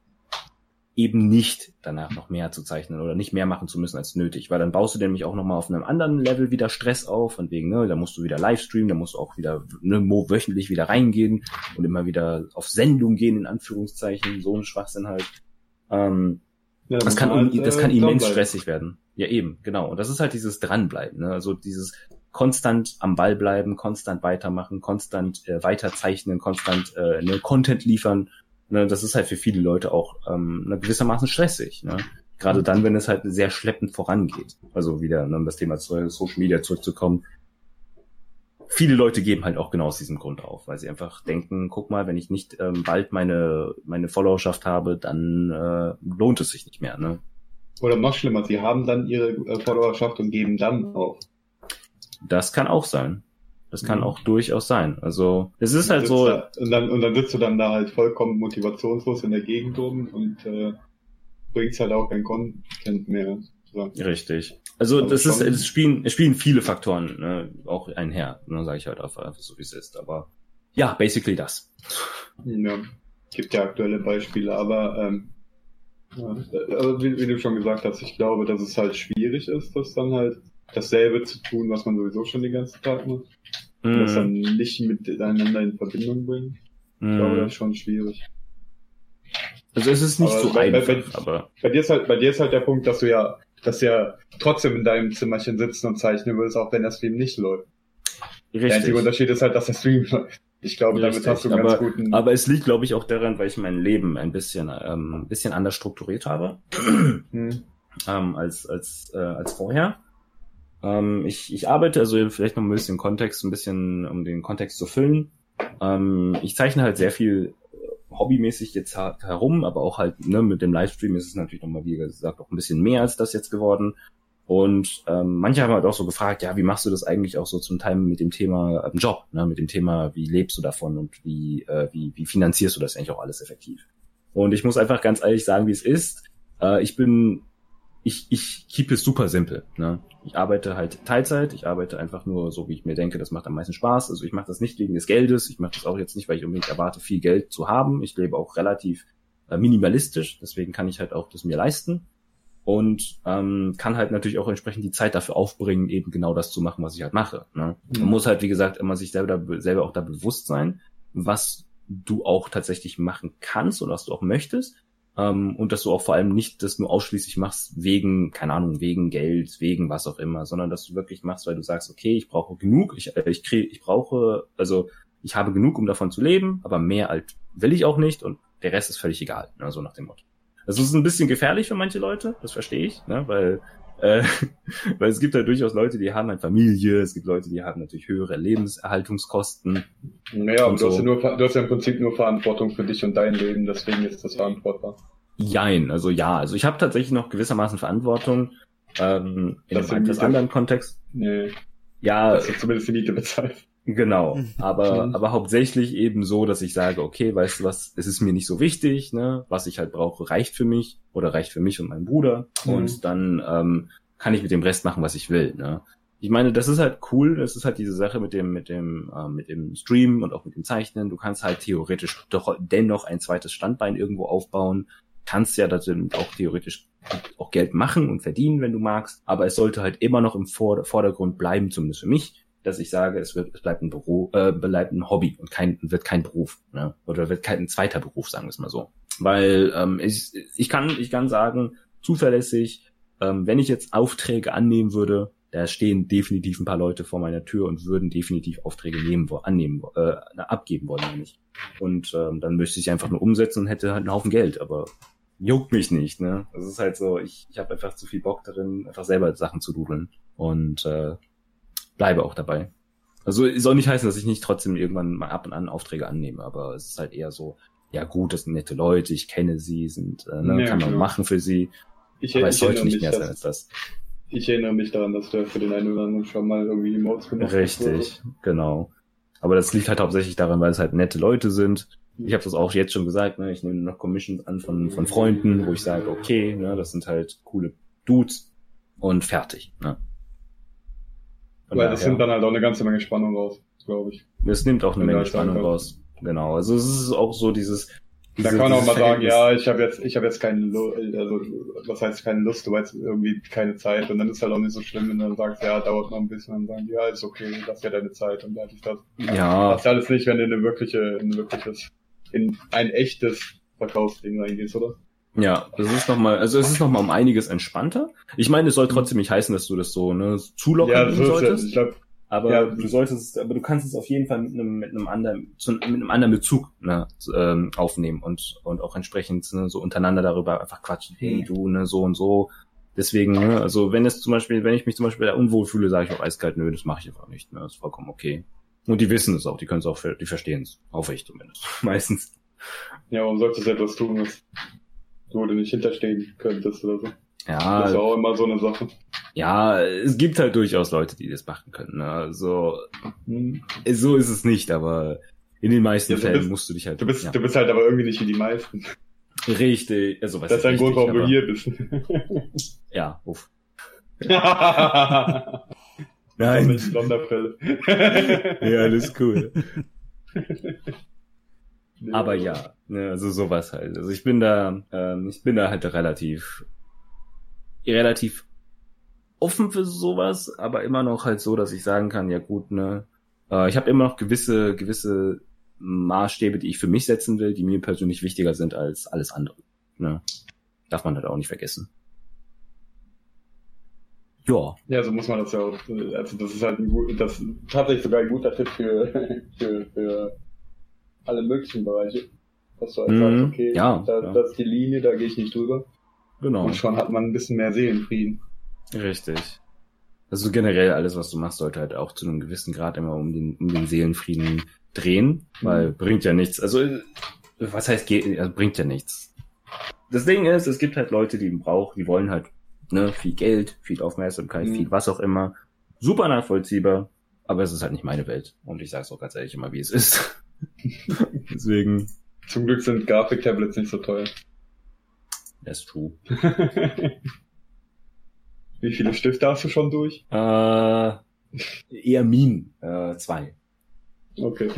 eben nicht danach noch mehr zu zeichnen oder nicht mehr machen zu müssen als nötig, weil dann baust du nämlich auch nochmal auf einem anderen Level wieder Stress auf, von wegen, ne, da musst du wieder Livestreamen, da musst du auch wieder ne, wöchentlich wieder reingehen und immer wieder auf Sendung gehen, in Anführungszeichen, so ein Schwachsinn halt. Ähm, ja, das kann, halt, das kann äh, immens stressig werden. Ja, eben, genau. Und das ist halt dieses Dranbleiben, ne? also dieses konstant am Ball bleiben, konstant weitermachen, konstant äh, weiterzeichnen, konstant äh, ne, Content liefern Ne, das ist halt für viele Leute auch ähm, ne, gewissermaßen stressig. Ne? Gerade dann, wenn es halt sehr schleppend vorangeht. Also wieder, ne, um das Thema Social Media zurückzukommen. Viele Leute geben halt auch genau aus diesem Grund auf, weil sie einfach denken, guck mal, wenn ich nicht ähm, bald meine, meine Followerschaft habe, dann äh, lohnt es sich nicht mehr. Ne? Oder noch schlimmer, sie haben dann ihre äh, Followerschaft und geben dann auf. Das kann auch sein. Das kann mhm. auch durchaus sein. Also es ist halt so. Da, und, dann, und dann sitzt du dann da halt vollkommen motivationslos in der Gegend rum und äh, bringst halt auch kein Content mehr. Sozusagen. Richtig. Also, also das ist, es spielen, es spielen viele Faktoren ne, auch einher, ne, sage ich halt einfach so wie es ist. Aber ja, basically das. Ja, gibt ja aktuelle Beispiele, aber ähm, ja, also wie, wie du schon gesagt hast, ich glaube, dass es halt schwierig ist, das dann halt dasselbe zu tun, was man sowieso schon den ganzen Tag macht. Mm. Und das dann nicht miteinander in Verbindung bringen. Mm. Ich glaube, das ist schon schwierig. Also es ist nicht aber so bei, einfach, bei, aber... Bei dir, ist halt, bei dir ist halt der Punkt, dass du ja, dass du ja trotzdem in deinem Zimmerchen sitzen und zeichnen willst, auch wenn der Stream nicht läuft. Richtig. Der einzige Unterschied ist halt, dass der Stream läuft. Ich glaube, Richtig. damit hast du einen aber, ganz guten. Aber es liegt, glaube ich, auch daran, weil ich mein Leben ein bisschen, ähm, ein bisschen anders strukturiert habe hm. ähm, als als äh, als vorher. Ähm, ich, ich arbeite, also vielleicht noch ein bisschen Kontext, ein bisschen, um den Kontext zu füllen. Ähm, ich zeichne halt sehr viel äh, hobbymäßig jetzt herum, aber auch halt ne, mit dem Livestream ist es natürlich nochmal, wie gesagt, auch ein bisschen mehr als das jetzt geworden. Und ähm, manche haben halt auch so gefragt, ja, wie machst du das eigentlich auch so zum Teil mit dem Thema äh, Job, ne, mit dem Thema, wie lebst du davon und wie, äh, wie, wie finanzierst du das eigentlich auch alles effektiv? Und ich muss einfach ganz ehrlich sagen, wie es ist. Äh, ich bin ich, ich keep es super simpel. Ne? Ich arbeite halt Teilzeit, ich arbeite einfach nur so, wie ich mir denke, das macht am meisten Spaß. Also ich mache das nicht wegen des Geldes, ich mache das auch jetzt nicht, weil ich unbedingt erwarte, viel Geld zu haben. Ich lebe auch relativ äh, minimalistisch, deswegen kann ich halt auch das mir leisten und ähm, kann halt natürlich auch entsprechend die Zeit dafür aufbringen, eben genau das zu machen, was ich halt mache. Ne? Mhm. Man muss halt, wie gesagt, immer sich selber, selber auch da bewusst sein, was du auch tatsächlich machen kannst und was du auch möchtest Ähm, und dass du auch vor allem nicht das nur ausschließlich machst wegen, keine Ahnung, wegen Geld, wegen was auch immer, sondern dass du wirklich machst, weil du sagst, okay, ich brauche genug, ich, äh, ich kriege, ich brauche, also ich habe genug, um davon zu leben, aber mehr alt will ich auch nicht und der Rest ist völlig egal, ne, so nach dem Motto. Das ist ein bisschen gefährlich für manche Leute, das verstehe ich, ne, weil äh, weil es gibt ja durchaus Leute, die haben eine Familie, es gibt Leute, die haben natürlich höhere Lebenserhaltungskosten. Naja, aber du, so. hast ja nur, du hast ja im Prinzip nur Verantwortung für dich und dein Leben, deswegen ist das verantwortbar. Jein, also ja, also ich habe tatsächlich noch gewissermaßen Verantwortung ähm, in das einem etwas anderen Kontext. Nee. Ja. Dass du zumindest die Miete bezahlt. Genau, mhm. aber, aber hauptsächlich eben so, dass ich sage, okay, weißt du was, es ist mir nicht so wichtig, ne, was ich halt brauche, reicht für mich oder reicht für mich und meinen Bruder mhm. und dann ähm, kann ich mit dem Rest machen, was ich will, ne. Ich meine, das ist halt cool, das ist halt diese Sache mit dem, mit dem, äh, mit dem Stream und auch mit dem Zeichnen. Du kannst halt theoretisch doch dennoch ein zweites Standbein irgendwo aufbauen, kannst ja dann auch theoretisch auch Geld machen und verdienen, wenn du magst, aber es sollte halt immer noch im Vordergrund bleiben, zumindest für mich, dass ich sage, es wird, es bleibt ein Büro, äh, bleibt ein Hobby und kein, wird kein Beruf, ne? Oder wird kein zweiter Beruf, sagen wir es mal so. Weil ähm, ich, ich kann, ich kann sagen, zuverlässig, ähm, wenn ich jetzt Aufträge annehmen würde, da stehen definitiv ein paar Leute vor meiner Tür und würden definitiv Aufträge nehmen, annehmen, äh, abgeben wollen, nämlich. Und ähm, dann müsste ich einfach nur umsetzen und hätte halt einen Haufen Geld, aber juckt mich nicht, ne? Das ist halt so, ich, ich habe einfach zu viel Bock darin, einfach selber Sachen zu dudeln. Und äh, bleibe auch dabei. Also soll nicht heißen, dass ich nicht trotzdem irgendwann mal ab und an Aufträge annehme, aber es ist halt eher so, ja gut, das sind nette Leute, ich kenne sie, sind, äh, ne, ja, kann man machen für sie. Ich, aber ich es sollte nicht mehr sein als das. Ich erinnere mich daran, dass du für den einen oder anderen schon mal irgendwie Emotes gemacht hast. Richtig, genau. Aber das liegt halt hauptsächlich daran, weil es halt nette Leute sind. Ich habe das auch jetzt schon gesagt, ne? ich nehme noch Commissions an von, von Freunden, wo ich sage, okay, ne, das sind halt coole Dudes und fertig. Ne? Von Weil das nimmt dann halt auch eine ganze Menge Spannung raus, glaube ich. Das nimmt auch eine Menge Spannung raus. Genau. Also es ist auch so dieses. Da kann man auch mal sagen, ja, ich habe jetzt, ich habe jetzt keine Lust, also was heißt keine Lust, du weißt irgendwie keine Zeit und dann ist halt auch nicht so schlimm, wenn du dann sagst, ja, dauert noch ein bisschen und dann sagen, ja, ist okay, lass ja deine Zeit und fertig das. Ja. Das ist alles nicht, wenn du in eine wirkliche, in ein wirkliches, in ein echtes Verkaufsding reingehst, oder? Ja, das ist nochmal, also es ist nochmal um einiges entspannter. Ich meine, es soll trotzdem nicht heißen, dass du das so, ne, zu locker ja, so solltest. Ja, ich glaub, aber ja, du solltest, aber du kannst es auf jeden Fall mit einem, mit einem anderen, zu, mit einem anderen Bezug ne, ähm, aufnehmen und und auch entsprechend ne, so untereinander darüber einfach quatschen. Hey, du ne, so und so. Deswegen, ne, also wenn es zum Beispiel, wenn ich mich zum Beispiel da unwohl fühle, sage ich auch eiskalt, nö, das mache ich einfach nicht. Ne, das ist vollkommen okay. Und die wissen es auch, die können es auch, die verstehen es, hoffe ich zumindest, meistens. Ja, warum solltest du etwas tun, was wo du nicht hinterstehen könntest oder so. Ja. Das ist auch immer so eine Sache. Ja, es gibt halt durchaus Leute, die das machen können. Ne? Also, hm. so ist es nicht, aber in den meisten ja, Fällen bist, musst du dich halt. Du bist, ja. du bist halt aber irgendwie nicht wie die meisten. Richtig. Also, was das ist ein Grund, warum du hier bist. ja, uff. Nein. ja, alles cool. Aber ja, ne, also sowas halt. Also ich bin da, ähm, ich bin da halt relativ, relativ offen für sowas, aber immer noch halt so, dass ich sagen kann, ja gut, ne, äh, ich habe immer noch gewisse, gewisse Maßstäbe, die ich für mich setzen will, die mir persönlich wichtiger sind als alles andere. Ne? Darf man halt auch nicht vergessen. Ja. Ja, so muss man das ja auch. Also das ist halt ein gut, das ist tatsächlich sogar ein guter Tipp für, für, für alle möglichen Bereiche. Dass du halt mhm. sagst, okay, ja, da, ja. das ist die Linie, da gehe ich nicht drüber. Genau. Und schon hat man ein bisschen mehr Seelenfrieden. Richtig. Also generell alles, was du machst, sollte halt auch zu einem gewissen Grad immer um den, um den Seelenfrieden drehen, weil mhm. bringt ja nichts. Also, was heißt, also bringt ja nichts. Das Ding ist, es gibt halt Leute, die brauchen, die wollen halt, ne, viel Geld, viel Aufmerksamkeit, mhm. viel was auch immer. Super nachvollziehbar, aber es ist halt nicht meine Welt. Und ich sag's auch ganz ehrlich immer, wie es ist. Deswegen. Zum Glück sind Grafik-Tablets nicht so teuer. That's true. Wie viele Stifte hast du schon durch? Äh, eher Minen. Äh, zwei. Okay.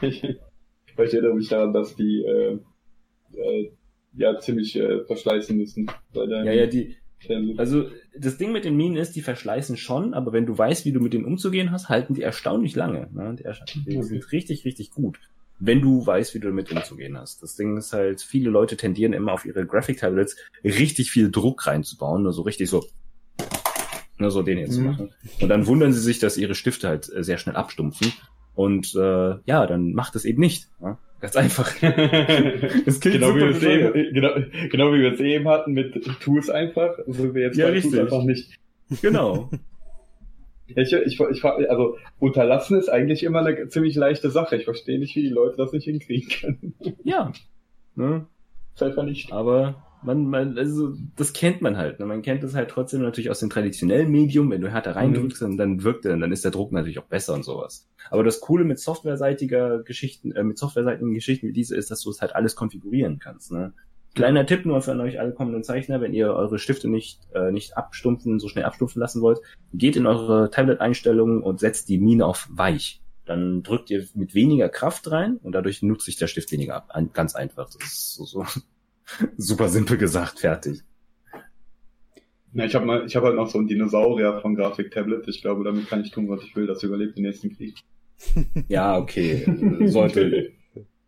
ich, ich erinnere mich daran, dass die äh, äh, ja ziemlich äh, verschleißen müssen. ja, ja, die, also das Ding mit den Minen ist, die verschleißen schon, aber wenn du weißt, wie du mit denen umzugehen hast, halten die erstaunlich lange. Ne? Die, die sind richtig, richtig gut. wenn du weißt, wie du damit umzugehen hast. Das Ding ist halt, viele Leute tendieren immer auf ihre Graphic Tablets richtig viel Druck reinzubauen, nur so richtig so, nur so den hier mhm. zu machen. Und dann wundern sie sich, dass ihre Stifte halt äh, sehr schnell abstumpfen. Und äh, ja, dann macht es eben nicht. Ja? Ganz einfach. das genau, wie wir es eben, genau, genau wie wir es eben hatten mit Tools einfach. Also wir jetzt ja, bei richtig. Tools einfach nicht. Genau. ich, ich, ich, also unterlassen ist eigentlich immer eine ziemlich leichte Sache. Ich verstehe nicht, wie die Leute das nicht hinkriegen können. Ja. Ne? Ist einfach nicht. Aber man, man, also das kennt man halt. Ne? Man kennt das halt trotzdem natürlich aus dem traditionellen Medium. Wenn du härter reindrückst, mhm. dann wirkt er, dann ist der Druck natürlich auch besser und sowas. Aber das Coole mit softwareseitiger Geschichten, äh, mit softwareseitigen Geschichten wie diese ist, dass du es halt alles konfigurieren kannst. Ne? Kleiner Tipp nur für euch alle kommenden Zeichner, wenn ihr eure Stifte nicht, äh, nicht abstumpfen, so schnell abstumpfen lassen wollt, geht in eure Tablet-Einstellungen und setzt die Mine auf weich. Dann drückt ihr mit weniger Kraft rein und dadurch nutzt sich der Stift weniger ab. Ein, ganz einfach. Das ist so, so super simpel gesagt, fertig. Ja, ich habe mal, ich habe halt noch so einen Dinosaurier von Grafik Tablet. Ich glaube, damit kann ich tun, was ich will. Das überlebt den nächsten Krieg. ja, okay. Sollte.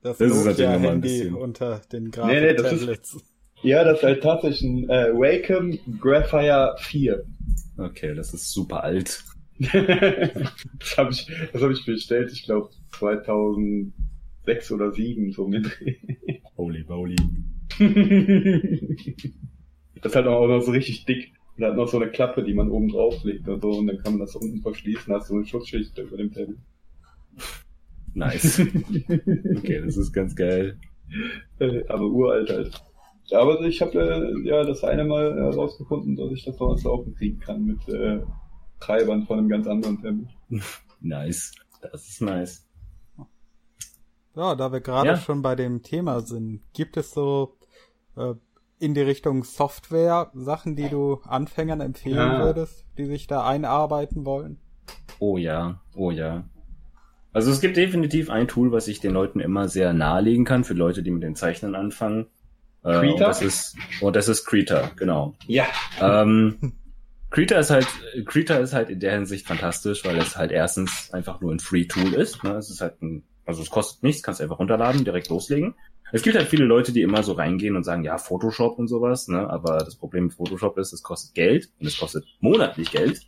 Das, das ist natürlich nochmal ein bisschen unter den Grafik nee, nee, das Tablets. Ist, ja, das ist halt tatsächlich ein äh, Wacom Graphire 4. Okay, das ist super alt. das habe ich, das hab ich bestellt, ich glaube 2006 oder 2007 so mit. Holy moly. das ist halt auch noch so richtig dick. Und hat noch so eine Klappe, die man oben drauf legt und so, und dann kann man das unten verschließen, hast du so eine Schutzschicht über dem Tablet. Nice. okay, das ist ganz geil. Äh, aber uralt halt. Aber ich habe äh, ja das eine Mal herausgefunden, dass ich das noch ans Laufen kriegen kann mit äh, Treibern von einem ganz anderen Tablet. Nice. Das ist nice. Ja, da wir gerade ja. schon bei dem Thema sind, gibt es so äh, in die Richtung Software Sachen, die du Anfängern empfehlen ja. würdest, die sich da einarbeiten wollen? Oh ja, oh ja. Also es gibt definitiv ein Tool, was ich den Leuten immer sehr nahelegen kann, für Leute, die mit den Zeichnen anfangen. Äh, Krita? Und das ist, und das ist Krita, genau. Ja. Ähm, Krita ist halt, Krita ist halt in der Hinsicht fantastisch, weil es halt erstens einfach nur ein Free Tool ist. Ne? Es ist halt ein, also es kostet nichts, kannst einfach runterladen, direkt loslegen. Es gibt halt viele Leute, die immer so reingehen und sagen, ja, Photoshop und sowas, ne? Aber das Problem mit Photoshop ist, es kostet Geld und es kostet monatlich Geld.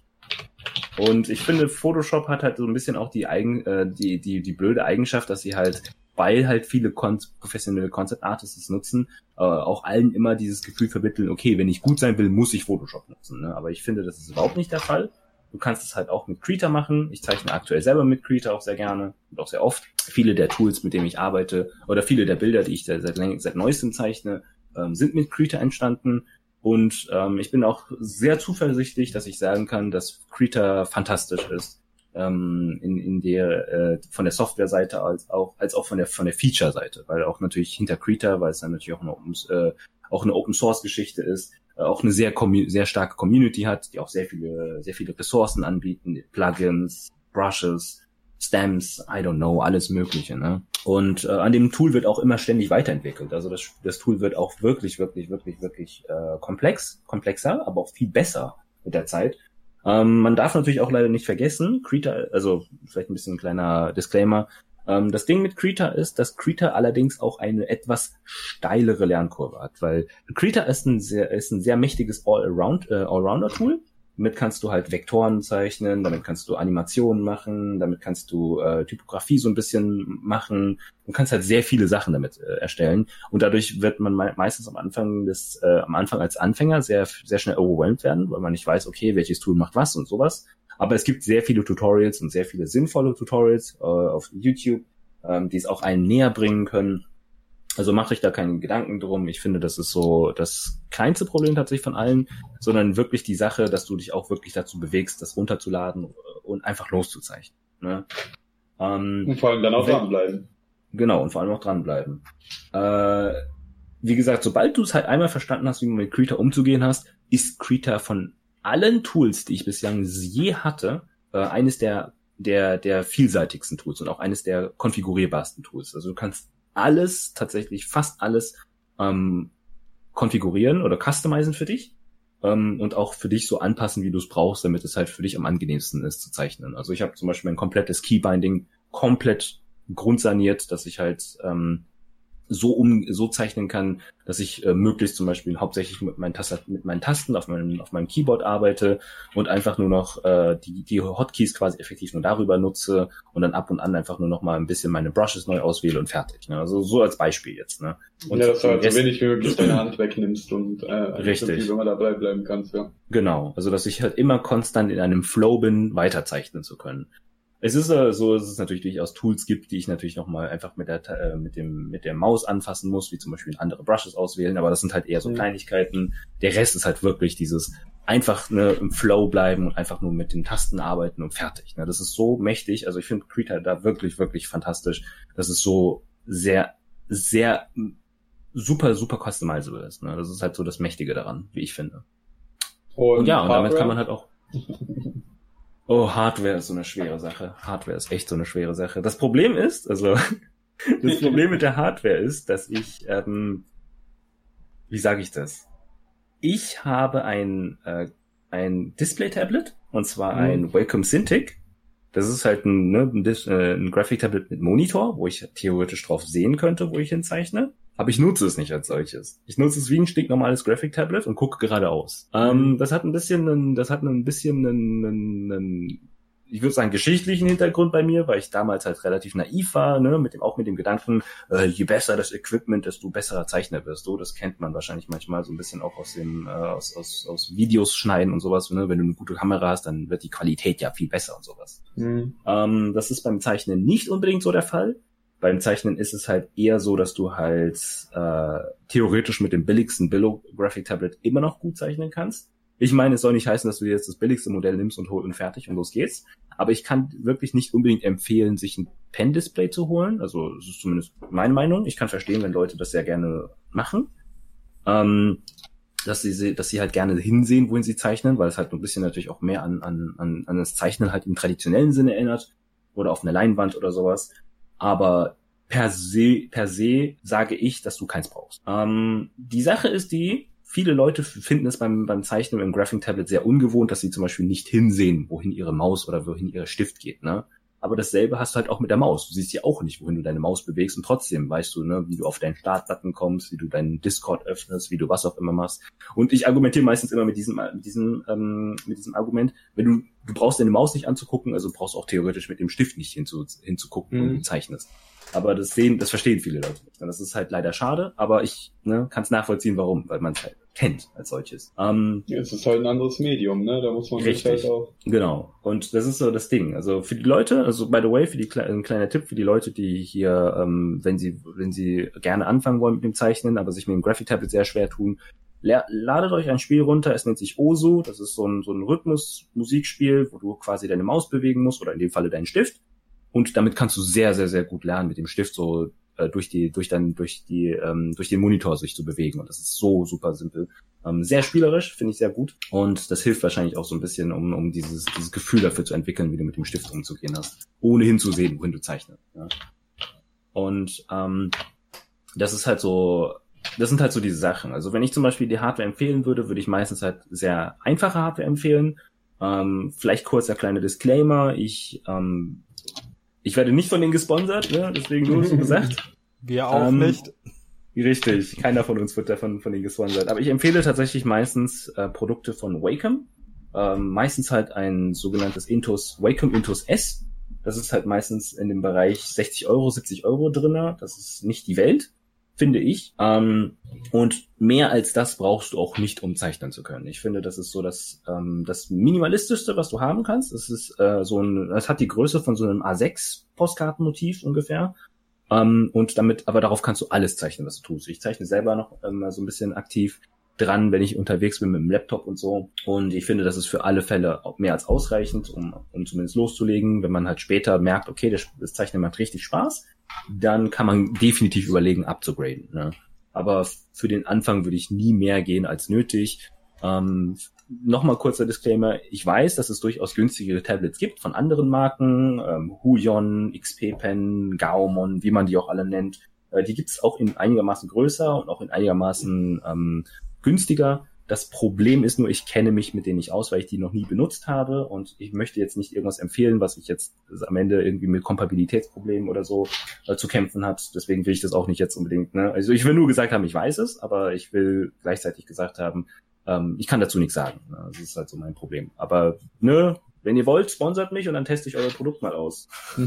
Und ich finde, Photoshop hat halt so ein bisschen auch die eigen, äh, die, die, die blöde Eigenschaft, dass sie halt, weil halt viele kon professionelle Concept Artists nutzen, äh, auch allen immer dieses Gefühl vermitteln, okay, wenn ich gut sein will, muss ich Photoshop nutzen. Ne? Aber ich finde, das ist überhaupt nicht der Fall. Du kannst es halt auch mit Krita machen. Ich zeichne aktuell selber mit Krita auch sehr gerne und auch sehr oft. Viele der Tools, mit denen ich arbeite, oder viele der Bilder, die ich seit, seit neuestem zeichne, ähm, sind mit Krita entstanden. Und ähm, ich bin auch sehr zuversichtlich, dass ich sagen kann, dass Krita fantastisch ist. Ähm, in, in der äh, von der Software-Seite als auch als auch von der von der Feature-Seite, weil auch natürlich hinter Krita, weil es dann natürlich auch eine, äh, auch eine Open Source Geschichte ist, auch eine sehr sehr starke Community hat, die auch sehr viele sehr viele Ressourcen anbieten, Plugins, Brushes, Stems, I don't know, alles Mögliche. Ne? Und äh, an dem Tool wird auch immer ständig weiterentwickelt. Also das, das Tool wird auch wirklich, wirklich, wirklich, wirklich äh, komplex, komplexer, aber auch viel besser mit der Zeit. Ähm, man darf natürlich auch leider nicht vergessen, Krita, also vielleicht ein bisschen ein kleiner Disclaimer, ähm, das Ding mit Krita ist, dass Krita allerdings auch eine etwas steilere Lernkurve hat, weil Krita ist ein sehr, ist ein sehr mächtiges All-Around, äh, Allrounder-Tool damit kannst du halt Vektoren zeichnen, damit kannst du Animationen machen, damit kannst du äh, Typografie so ein bisschen machen. Du kannst halt sehr viele Sachen damit äh, erstellen. Und dadurch wird man me meistens am Anfang des, äh, am Anfang als Anfänger sehr, sehr schnell overwhelmed werden, weil man nicht weiß, okay, welches Tool macht was und sowas. Aber es gibt sehr viele Tutorials und sehr viele sinnvolle Tutorials äh, auf YouTube, ähm, die es auch einen näher bringen können. Also macht euch da keinen Gedanken drum. Ich finde, das ist so das kleinste Problem tatsächlich von allen, sondern wirklich die Sache, dass du dich auch wirklich dazu bewegst, das runterzuladen und einfach loszuzeichnen. Ne? Ähm, und vor allem dann auch wenn, dranbleiben. Genau, und vor allem auch dranbleiben. Äh, wie gesagt, sobald du es halt einmal verstanden hast, wie man mit Krita umzugehen hast, ist Krita von allen Tools, die ich bislang je hatte, äh, eines der der der vielseitigsten Tools und auch eines der konfigurierbarsten Tools. Also du kannst alles, tatsächlich fast alles ähm, konfigurieren oder customizen für dich ähm, und auch für dich so anpassen, wie du es brauchst, damit es halt für dich am angenehmsten ist zu zeichnen. Also ich habe zum Beispiel mein komplettes Keybinding komplett grundsaniert, dass ich halt ähm, so um so zeichnen kann, dass ich äh, möglichst zum Beispiel hauptsächlich mit meinen, Tasten, mit meinen Tasten auf meinem auf meinem Keyboard arbeite und einfach nur noch äh, die die Hotkeys quasi effektiv nur darüber nutze und dann ab und an einfach nur noch mal ein bisschen meine Brushes neu auswähle und fertig. Ne? Also so als Beispiel jetzt. Ne? Und ja, dass du halt so wenig wie möglich deine Hand wegnimmst und äh, richtig, so wenn man dabei bleiben kannst. Ja. Genau, also dass ich halt immer konstant in einem Flow bin, weiterzeichnen zu können. Es ist äh, so, dass es natürlich durchaus Tools gibt, die ich natürlich nochmal einfach mit der, äh, mit dem, mit der Maus anfassen muss, wie zum Beispiel andere Brushes auswählen, aber das sind halt eher so mhm. Kleinigkeiten. Der Rest ist halt wirklich dieses einfach ne, im Flow bleiben und einfach nur mit den Tasten arbeiten und fertig. Ne? Das ist so mächtig. Also ich finde Krita da wirklich, wirklich fantastisch. Das ist so sehr, sehr super, super customizable ist. Ne? Das ist halt so das Mächtige daran, wie ich finde. Und, und ja, und damit kann man halt auch. Oh, Hardware ist so eine schwere Sache. Hardware ist echt so eine schwere Sache. Das Problem ist, also das Problem mit der Hardware ist, dass ich, ähm, wie sage ich das? Ich habe ein äh, ein Display-Tablet und zwar mhm. ein Wacom Cintiq. Das ist halt ein, ne, ein, äh, ein Graphic-Tablet mit Monitor, wo ich theoretisch drauf sehen könnte, wo ich hinzeichne aber ich nutze es nicht als solches. Ich nutze es wie ein stinknormales Graphic Tablet und gucke geradeaus. Ähm, mhm. das hat ein bisschen, einen, das hat ein bisschen einen, einen, einen ich würde sagen, geschichtlichen Hintergrund bei mir, weil ich damals halt relativ naiv war, ne, mit dem, auch mit dem Gedanken, äh, je besser das Equipment, desto besserer Zeichner wirst du. Das kennt man wahrscheinlich manchmal so ein bisschen auch aus dem, äh, aus, aus, aus Videos schneiden und sowas, ne? Wenn du eine gute Kamera hast, dann wird die Qualität ja viel besser und sowas. Mhm. Ähm, das ist beim Zeichnen nicht unbedingt so der Fall. Beim Zeichnen ist es halt eher so, dass du halt äh, theoretisch mit dem billigsten Billo Graphic Tablet immer noch gut zeichnen kannst. Ich meine, es soll nicht heißen, dass du jetzt das billigste Modell nimmst und hol und fertig und los geht's. Aber ich kann wirklich nicht unbedingt empfehlen, sich ein Pen-Display zu holen. Also das ist zumindest meine Meinung. Ich kann verstehen, wenn Leute das sehr gerne machen. Ähm, dass sie, dass sie halt gerne hinsehen, wohin sie zeichnen, weil es halt ein bisschen natürlich auch mehr an, an, an, an das Zeichnen halt im traditionellen Sinne erinnert oder auf eine Leinwand oder sowas aber per se, per se sage ich, dass du keins brauchst. Ähm, die Sache ist die, viele Leute finden es beim, beim Zeichnen im Graphing Tablet sehr ungewohnt, dass sie zum Beispiel nicht hinsehen, wohin ihre Maus oder wohin ihr Stift geht. Ne? Aber dasselbe hast du halt auch mit der Maus. Du siehst ja auch nicht, wohin du deine Maus bewegst und trotzdem weißt du, ne, wie du auf deinen Startbutton kommst, wie du deinen Discord öffnest, wie du was auch immer machst. Und ich argumentiere meistens immer mit diesem, mit diesem, ähm, mit diesem Argument, wenn du, du brauchst deine Maus nicht anzugucken, also brauchst du auch theoretisch mit dem Stift nicht hinzu, hinzugucken, mhm. wenn du zeichnest. Aber das sehen, das verstehen viele Leute nicht. Und das ist halt leider schade, aber ich ne, kann es nachvollziehen, warum, weil man es halt kennt als solches. Ähm, ja, es ist halt ein anderes Medium, ne? Da muss man richtig, sich halt auch. Genau. Und das ist so das Ding. Also für die Leute, also by the way, für die ein kleiner Tipp für die Leute, die hier, ähm, wenn sie, wenn sie gerne anfangen wollen mit dem Zeichnen, aber sich mit dem Graphic Tablet sehr schwer tun, ladet euch ein Spiel runter, es nennt sich Osu, das ist so ein, so ein Rhythmus-Musikspiel, wo du quasi deine Maus bewegen musst oder in dem Falle deinen Stift. Und damit kannst du sehr, sehr, sehr gut lernen, mit dem Stift so äh, durch die, durch dann, durch die, ähm, durch den Monitor sich zu bewegen. Und das ist so super simpel. Ähm, sehr spielerisch, finde ich sehr gut. Und das hilft wahrscheinlich auch so ein bisschen, um, um dieses, dieses Gefühl dafür zu entwickeln, wie du mit dem Stift umzugehen hast. Ohne hinzusehen, wohin du zeichnest. Ja. Und ähm, das ist halt so, das sind halt so diese Sachen. Also wenn ich zum Beispiel die Hardware empfehlen würde, würde ich meistens halt sehr einfache Hardware empfehlen. Ähm, vielleicht kurz der kleine Disclaimer. Ich ähm, ich werde nicht von denen gesponsert, ne? deswegen nur so gesagt. Wir auch ähm, nicht. Richtig, keiner von uns wird davon von denen gesponsert. Aber ich empfehle tatsächlich meistens äh, Produkte von Wacom. Ähm, meistens halt ein sogenanntes Intus, Wacom Intus S. Das ist halt meistens in dem Bereich 60 Euro, 70 Euro drinne. Das ist nicht die Welt finde ich. Ähm, und mehr als das brauchst du auch nicht, um zeichnen zu können. Ich finde, das ist so das, ähm, das minimalistischste, was du haben kannst. Es ist äh, so ein, es hat die Größe von so einem A6 Postkartenmotiv ungefähr. Ähm, und damit, aber darauf kannst du alles zeichnen, was du tust. Ich zeichne selber noch ähm, so ein bisschen aktiv dran, wenn ich unterwegs bin mit dem Laptop und so. Und ich finde, das ist für alle Fälle mehr als ausreichend, um, um zumindest loszulegen. Wenn man halt später merkt, okay, das, das Zeichnen macht richtig Spaß, dann kann man definitiv überlegen, abzugraden. Ne? Aber für den Anfang würde ich nie mehr gehen als nötig. Ähm, Nochmal kurzer Disclaimer. Ich weiß, dass es durchaus günstigere Tablets gibt von anderen Marken, ähm, Huion, XP Pen, Gaomon, wie man die auch alle nennt. Äh, die gibt es auch in einigermaßen größer und auch in einigermaßen ähm, günstiger. Das Problem ist nur, ich kenne mich mit denen nicht aus, weil ich die noch nie benutzt habe und ich möchte jetzt nicht irgendwas empfehlen, was ich jetzt am Ende irgendwie mit Kompatibilitätsproblemen oder so äh, zu kämpfen hat. Deswegen will ich das auch nicht jetzt unbedingt. Ne? Also ich will nur gesagt haben, ich weiß es, aber ich will gleichzeitig gesagt haben, ähm, ich kann dazu nichts sagen. Ne? Das ist halt so mein Problem. Aber ne, wenn ihr wollt, sponsert mich und dann teste ich euer Produkt mal aus.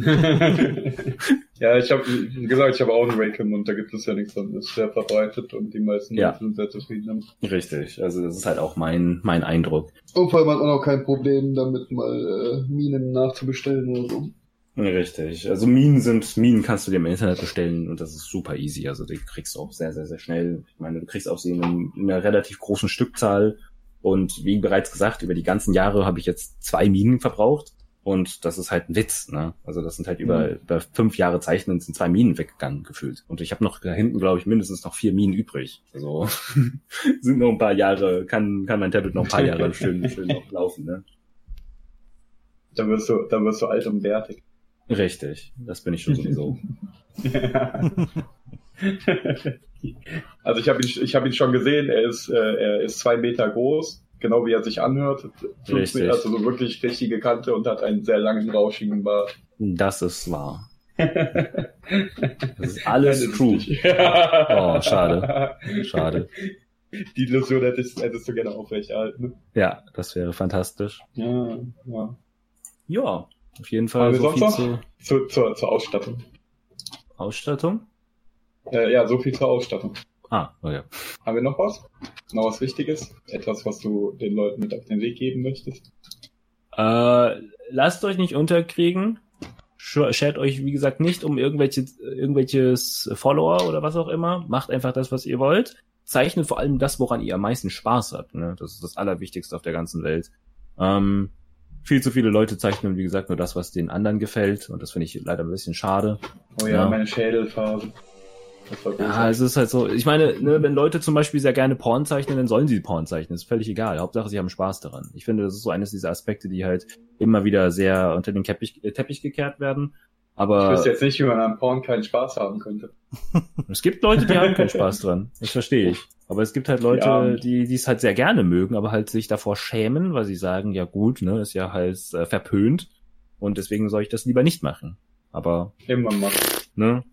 ja, ich habe wie gesagt, ich habe auch ein Wacom und da gibt es ja nichts dran. Das ist sehr verbreitet und die meisten Ja. sind sehr zufrieden damit. Richtig. Also das ist halt auch mein, mein Eindruck. Und vor allem hat man auch kein Problem damit, mal äh, Minen nachzubestellen oder so. Richtig. Also Minen sind, Minen kannst du dir im Internet bestellen und das ist super easy. Also die kriegst du auch sehr, sehr, sehr schnell. Ich meine, du kriegst auch sie in einer relativ großen Stückzahl. Und wie bereits gesagt, über die ganzen Jahre habe ich jetzt zwei Minen verbraucht. Und das ist halt ein Witz, ne? Also das sind halt über, über fünf Jahre Zeichnen sind zwei Minen weggegangen gefühlt. Und ich habe noch da hinten, glaube ich, mindestens noch vier Minen übrig. Also sind noch ein paar Jahre, kann, kann mein Tablet noch ein paar Jahre schön, schön noch laufen, ne? Dann wirst du, dann wirst du alt und bärtig. Richtig. Das bin ich schon sowieso. also ich habe ihn, ich habe ihn schon gesehen. Er ist, äh, er ist zwei Meter groß, genau wie er sich anhört. Richtig. Also so wirklich richtige Kante und hat einen sehr langen rauschigen Bart. Das ist wahr. Das ist alles das true. nicht. Oh, schade. Schade. Die Illusion hättest, hättest du gerne aufrechterhalten. Ja, das wäre fantastisch. Ja, ja. Ja, auf jeden Fall Haben wir so sonst viel noch? zur Zu, zur, zur Ausstattung. Ausstattung. Äh, ja, so viel zur Ausstattung. Ah, oh ja. Haben wir noch was? Noch was Wichtiges? Etwas, was du den Leuten mit auf den Weg geben möchtest? Äh, lasst euch nicht unterkriegen. Schert euch, wie gesagt, nicht um irgendwelche, irgendwelches Follower oder was auch immer. Macht einfach das, was ihr wollt. Zeichnet vor allem das, woran ihr am meisten Spaß habt. Ne? Das ist das Allerwichtigste auf der ganzen Welt. Ähm, viel zu viele Leute zeichnen, wie gesagt, nur das, was den anderen gefällt. Und das finde ich leider ein bisschen schade. Oh ja, Ja. meine Schädelphase. Ja, es ist halt so, ich meine, ne, wenn Leute zum Beispiel sehr gerne Porn zeichnen, dann sollen sie Porn zeichnen. ist völlig egal. Hauptsache, sie haben Spaß daran. Ich finde, das ist so eines dieser Aspekte, die halt immer wieder sehr unter den Teppich, äh, Teppich gekehrt werden. ich Aber wüsste jetzt nicht, wie man am Porn keinen Spaß haben könnte. es gibt Leute, die haben keinen Spaß dran. Das verstehe ich. Aber es gibt halt Leute, Ja. die die es halt sehr gerne mögen, aber halt sich davor schämen, weil sie sagen, ja gut, ne, ist ja halt äh, verpönt. Und deswegen soll ich das lieber nicht machen. Aber, Immer mal. ne,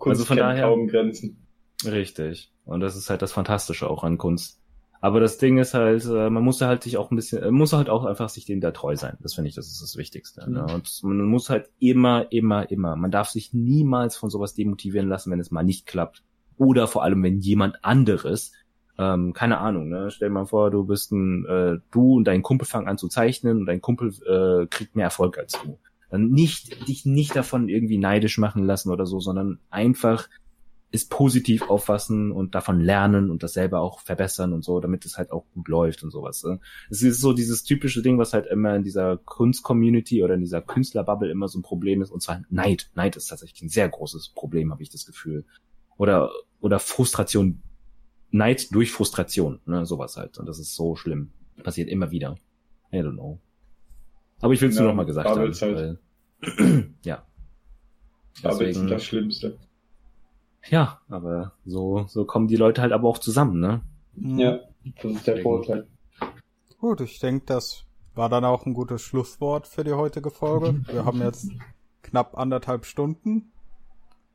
Kunst Also von daher- kaum Grenzen. Richtig. Und das ist halt das Fantastische auch an Kunst. Aber das Ding ist halt, äh, man muss halt sich auch ein bisschen, äh, muss halt auch einfach sich dem da treu sein. Das finde ich, das ist das Wichtigste. Ne? Mhm. Und man muss halt immer, immer, immer, man darf sich niemals von sowas demotivieren lassen, wenn es mal nicht klappt. Oder vor allem, wenn jemand anderes, ähm, keine Ahnung, ne? stell dir mal vor, du bist ein, äh, du und dein Kumpel fangen an zu zeichnen und dein Kumpel äh, kriegt mehr Erfolg als du. Dann nicht, dich nicht davon irgendwie neidisch machen lassen oder so, sondern einfach es positiv auffassen und davon lernen und das selber auch verbessern und so, damit es halt auch gut läuft und sowas. ne? Es ist so dieses typische Ding, was halt immer in dieser Kunst-Community oder in dieser Künstlerbubble immer so ein Problem ist, und zwar Neid. Neid ist tatsächlich ein sehr großes Problem, habe ich das Gefühl. Oder, oder Frustration. Neid durch Frustration, ne, sowas halt. Und das ist so schlimm. Passiert immer wieder. I don't know. Aber ich will es Ja, nur noch mal gesagt haben. Halt. Weil, ja. Aber jetzt Deswegen- das Schlimmste. ja, aber so, so kommen die Leute halt aber auch zusammen, ne? Ja, das ist der Vorteil. Gut, ich denke, das war dann auch ein gutes Schlusswort für die heutige Folge. Wir haben jetzt knapp anderthalb Stunden.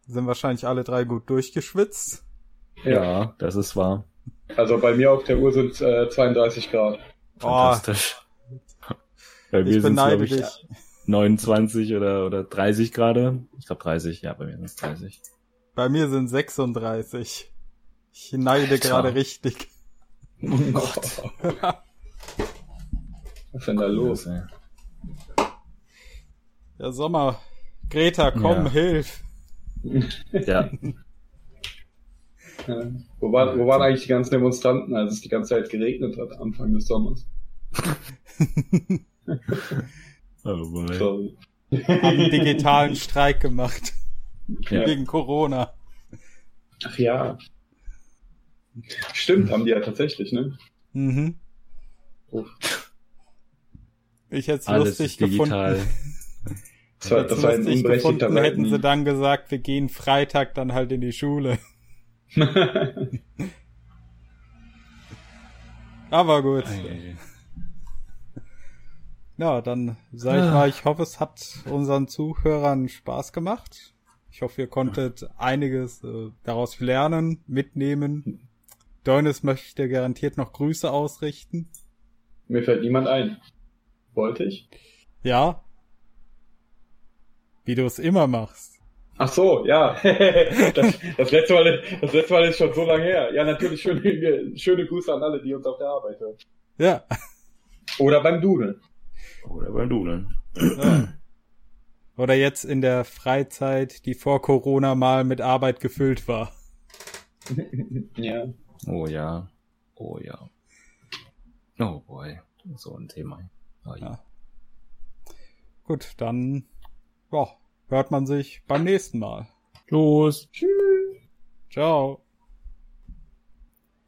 Sind wahrscheinlich alle drei gut durchgeschwitzt. Ja. das ist wahr. Also bei mir auf der Uhr sind äh, 32 Grad. Oh, Fantastisch. Bei mir ich sind beneide ich, dich. 29 oder, oder 30 gerade. Ich glaube 30, ja, bei mir sind es 30. Bei mir sind 36. Ich neide gerade richtig. Oh Gott. Was ist denn da los? Ja. Ja, Sommer. Greta, komm, Ja. hilf. ja, Ja. Wo, war, wo waren eigentlich die ganzen Demonstranten, als es die ganze Zeit geregnet hat, Anfang des Sommers? oh boy. Sorry. Haben einen digitalen Streik gemacht. Ja. Wegen Corona. Ach ja. Stimmt, haben die ja tatsächlich, ne? Mhm. Uff. Ich hätte es lustig digital. gefunden. Das war, das war ein lustig unberechtigter gefunden, hätten sie dann gesagt, wir gehen Freitag dann halt in die Schule. Aber gut. Ei. Ja, dann sag ich mal, ich hoffe, es hat unseren Zuhörern Spaß gemacht. Ich hoffe, ihr konntet einiges äh, daraus lernen, mitnehmen. Deunis möchte garantiert noch Grüße ausrichten. Mir fällt niemand ein. Wollte ich? Ja. Wie du es immer machst. Ach so, ja. das, das, letzte Mal, das letzte Mal ist schon so lange her. Ja, natürlich schöne, schöne Grüße an alle, die uns auf der Arbeit hören. Ja. Oder beim Dudeln. Oder beim Dudeln. ja. Oder jetzt in der Freizeit, die vor Corona mal mit Arbeit gefüllt war. ja. Oh ja. Oh ja. Oh boy. So ein Thema. Oh, Ja. Gut, dann ja, hört man sich beim nächsten Mal. Los. Ciao.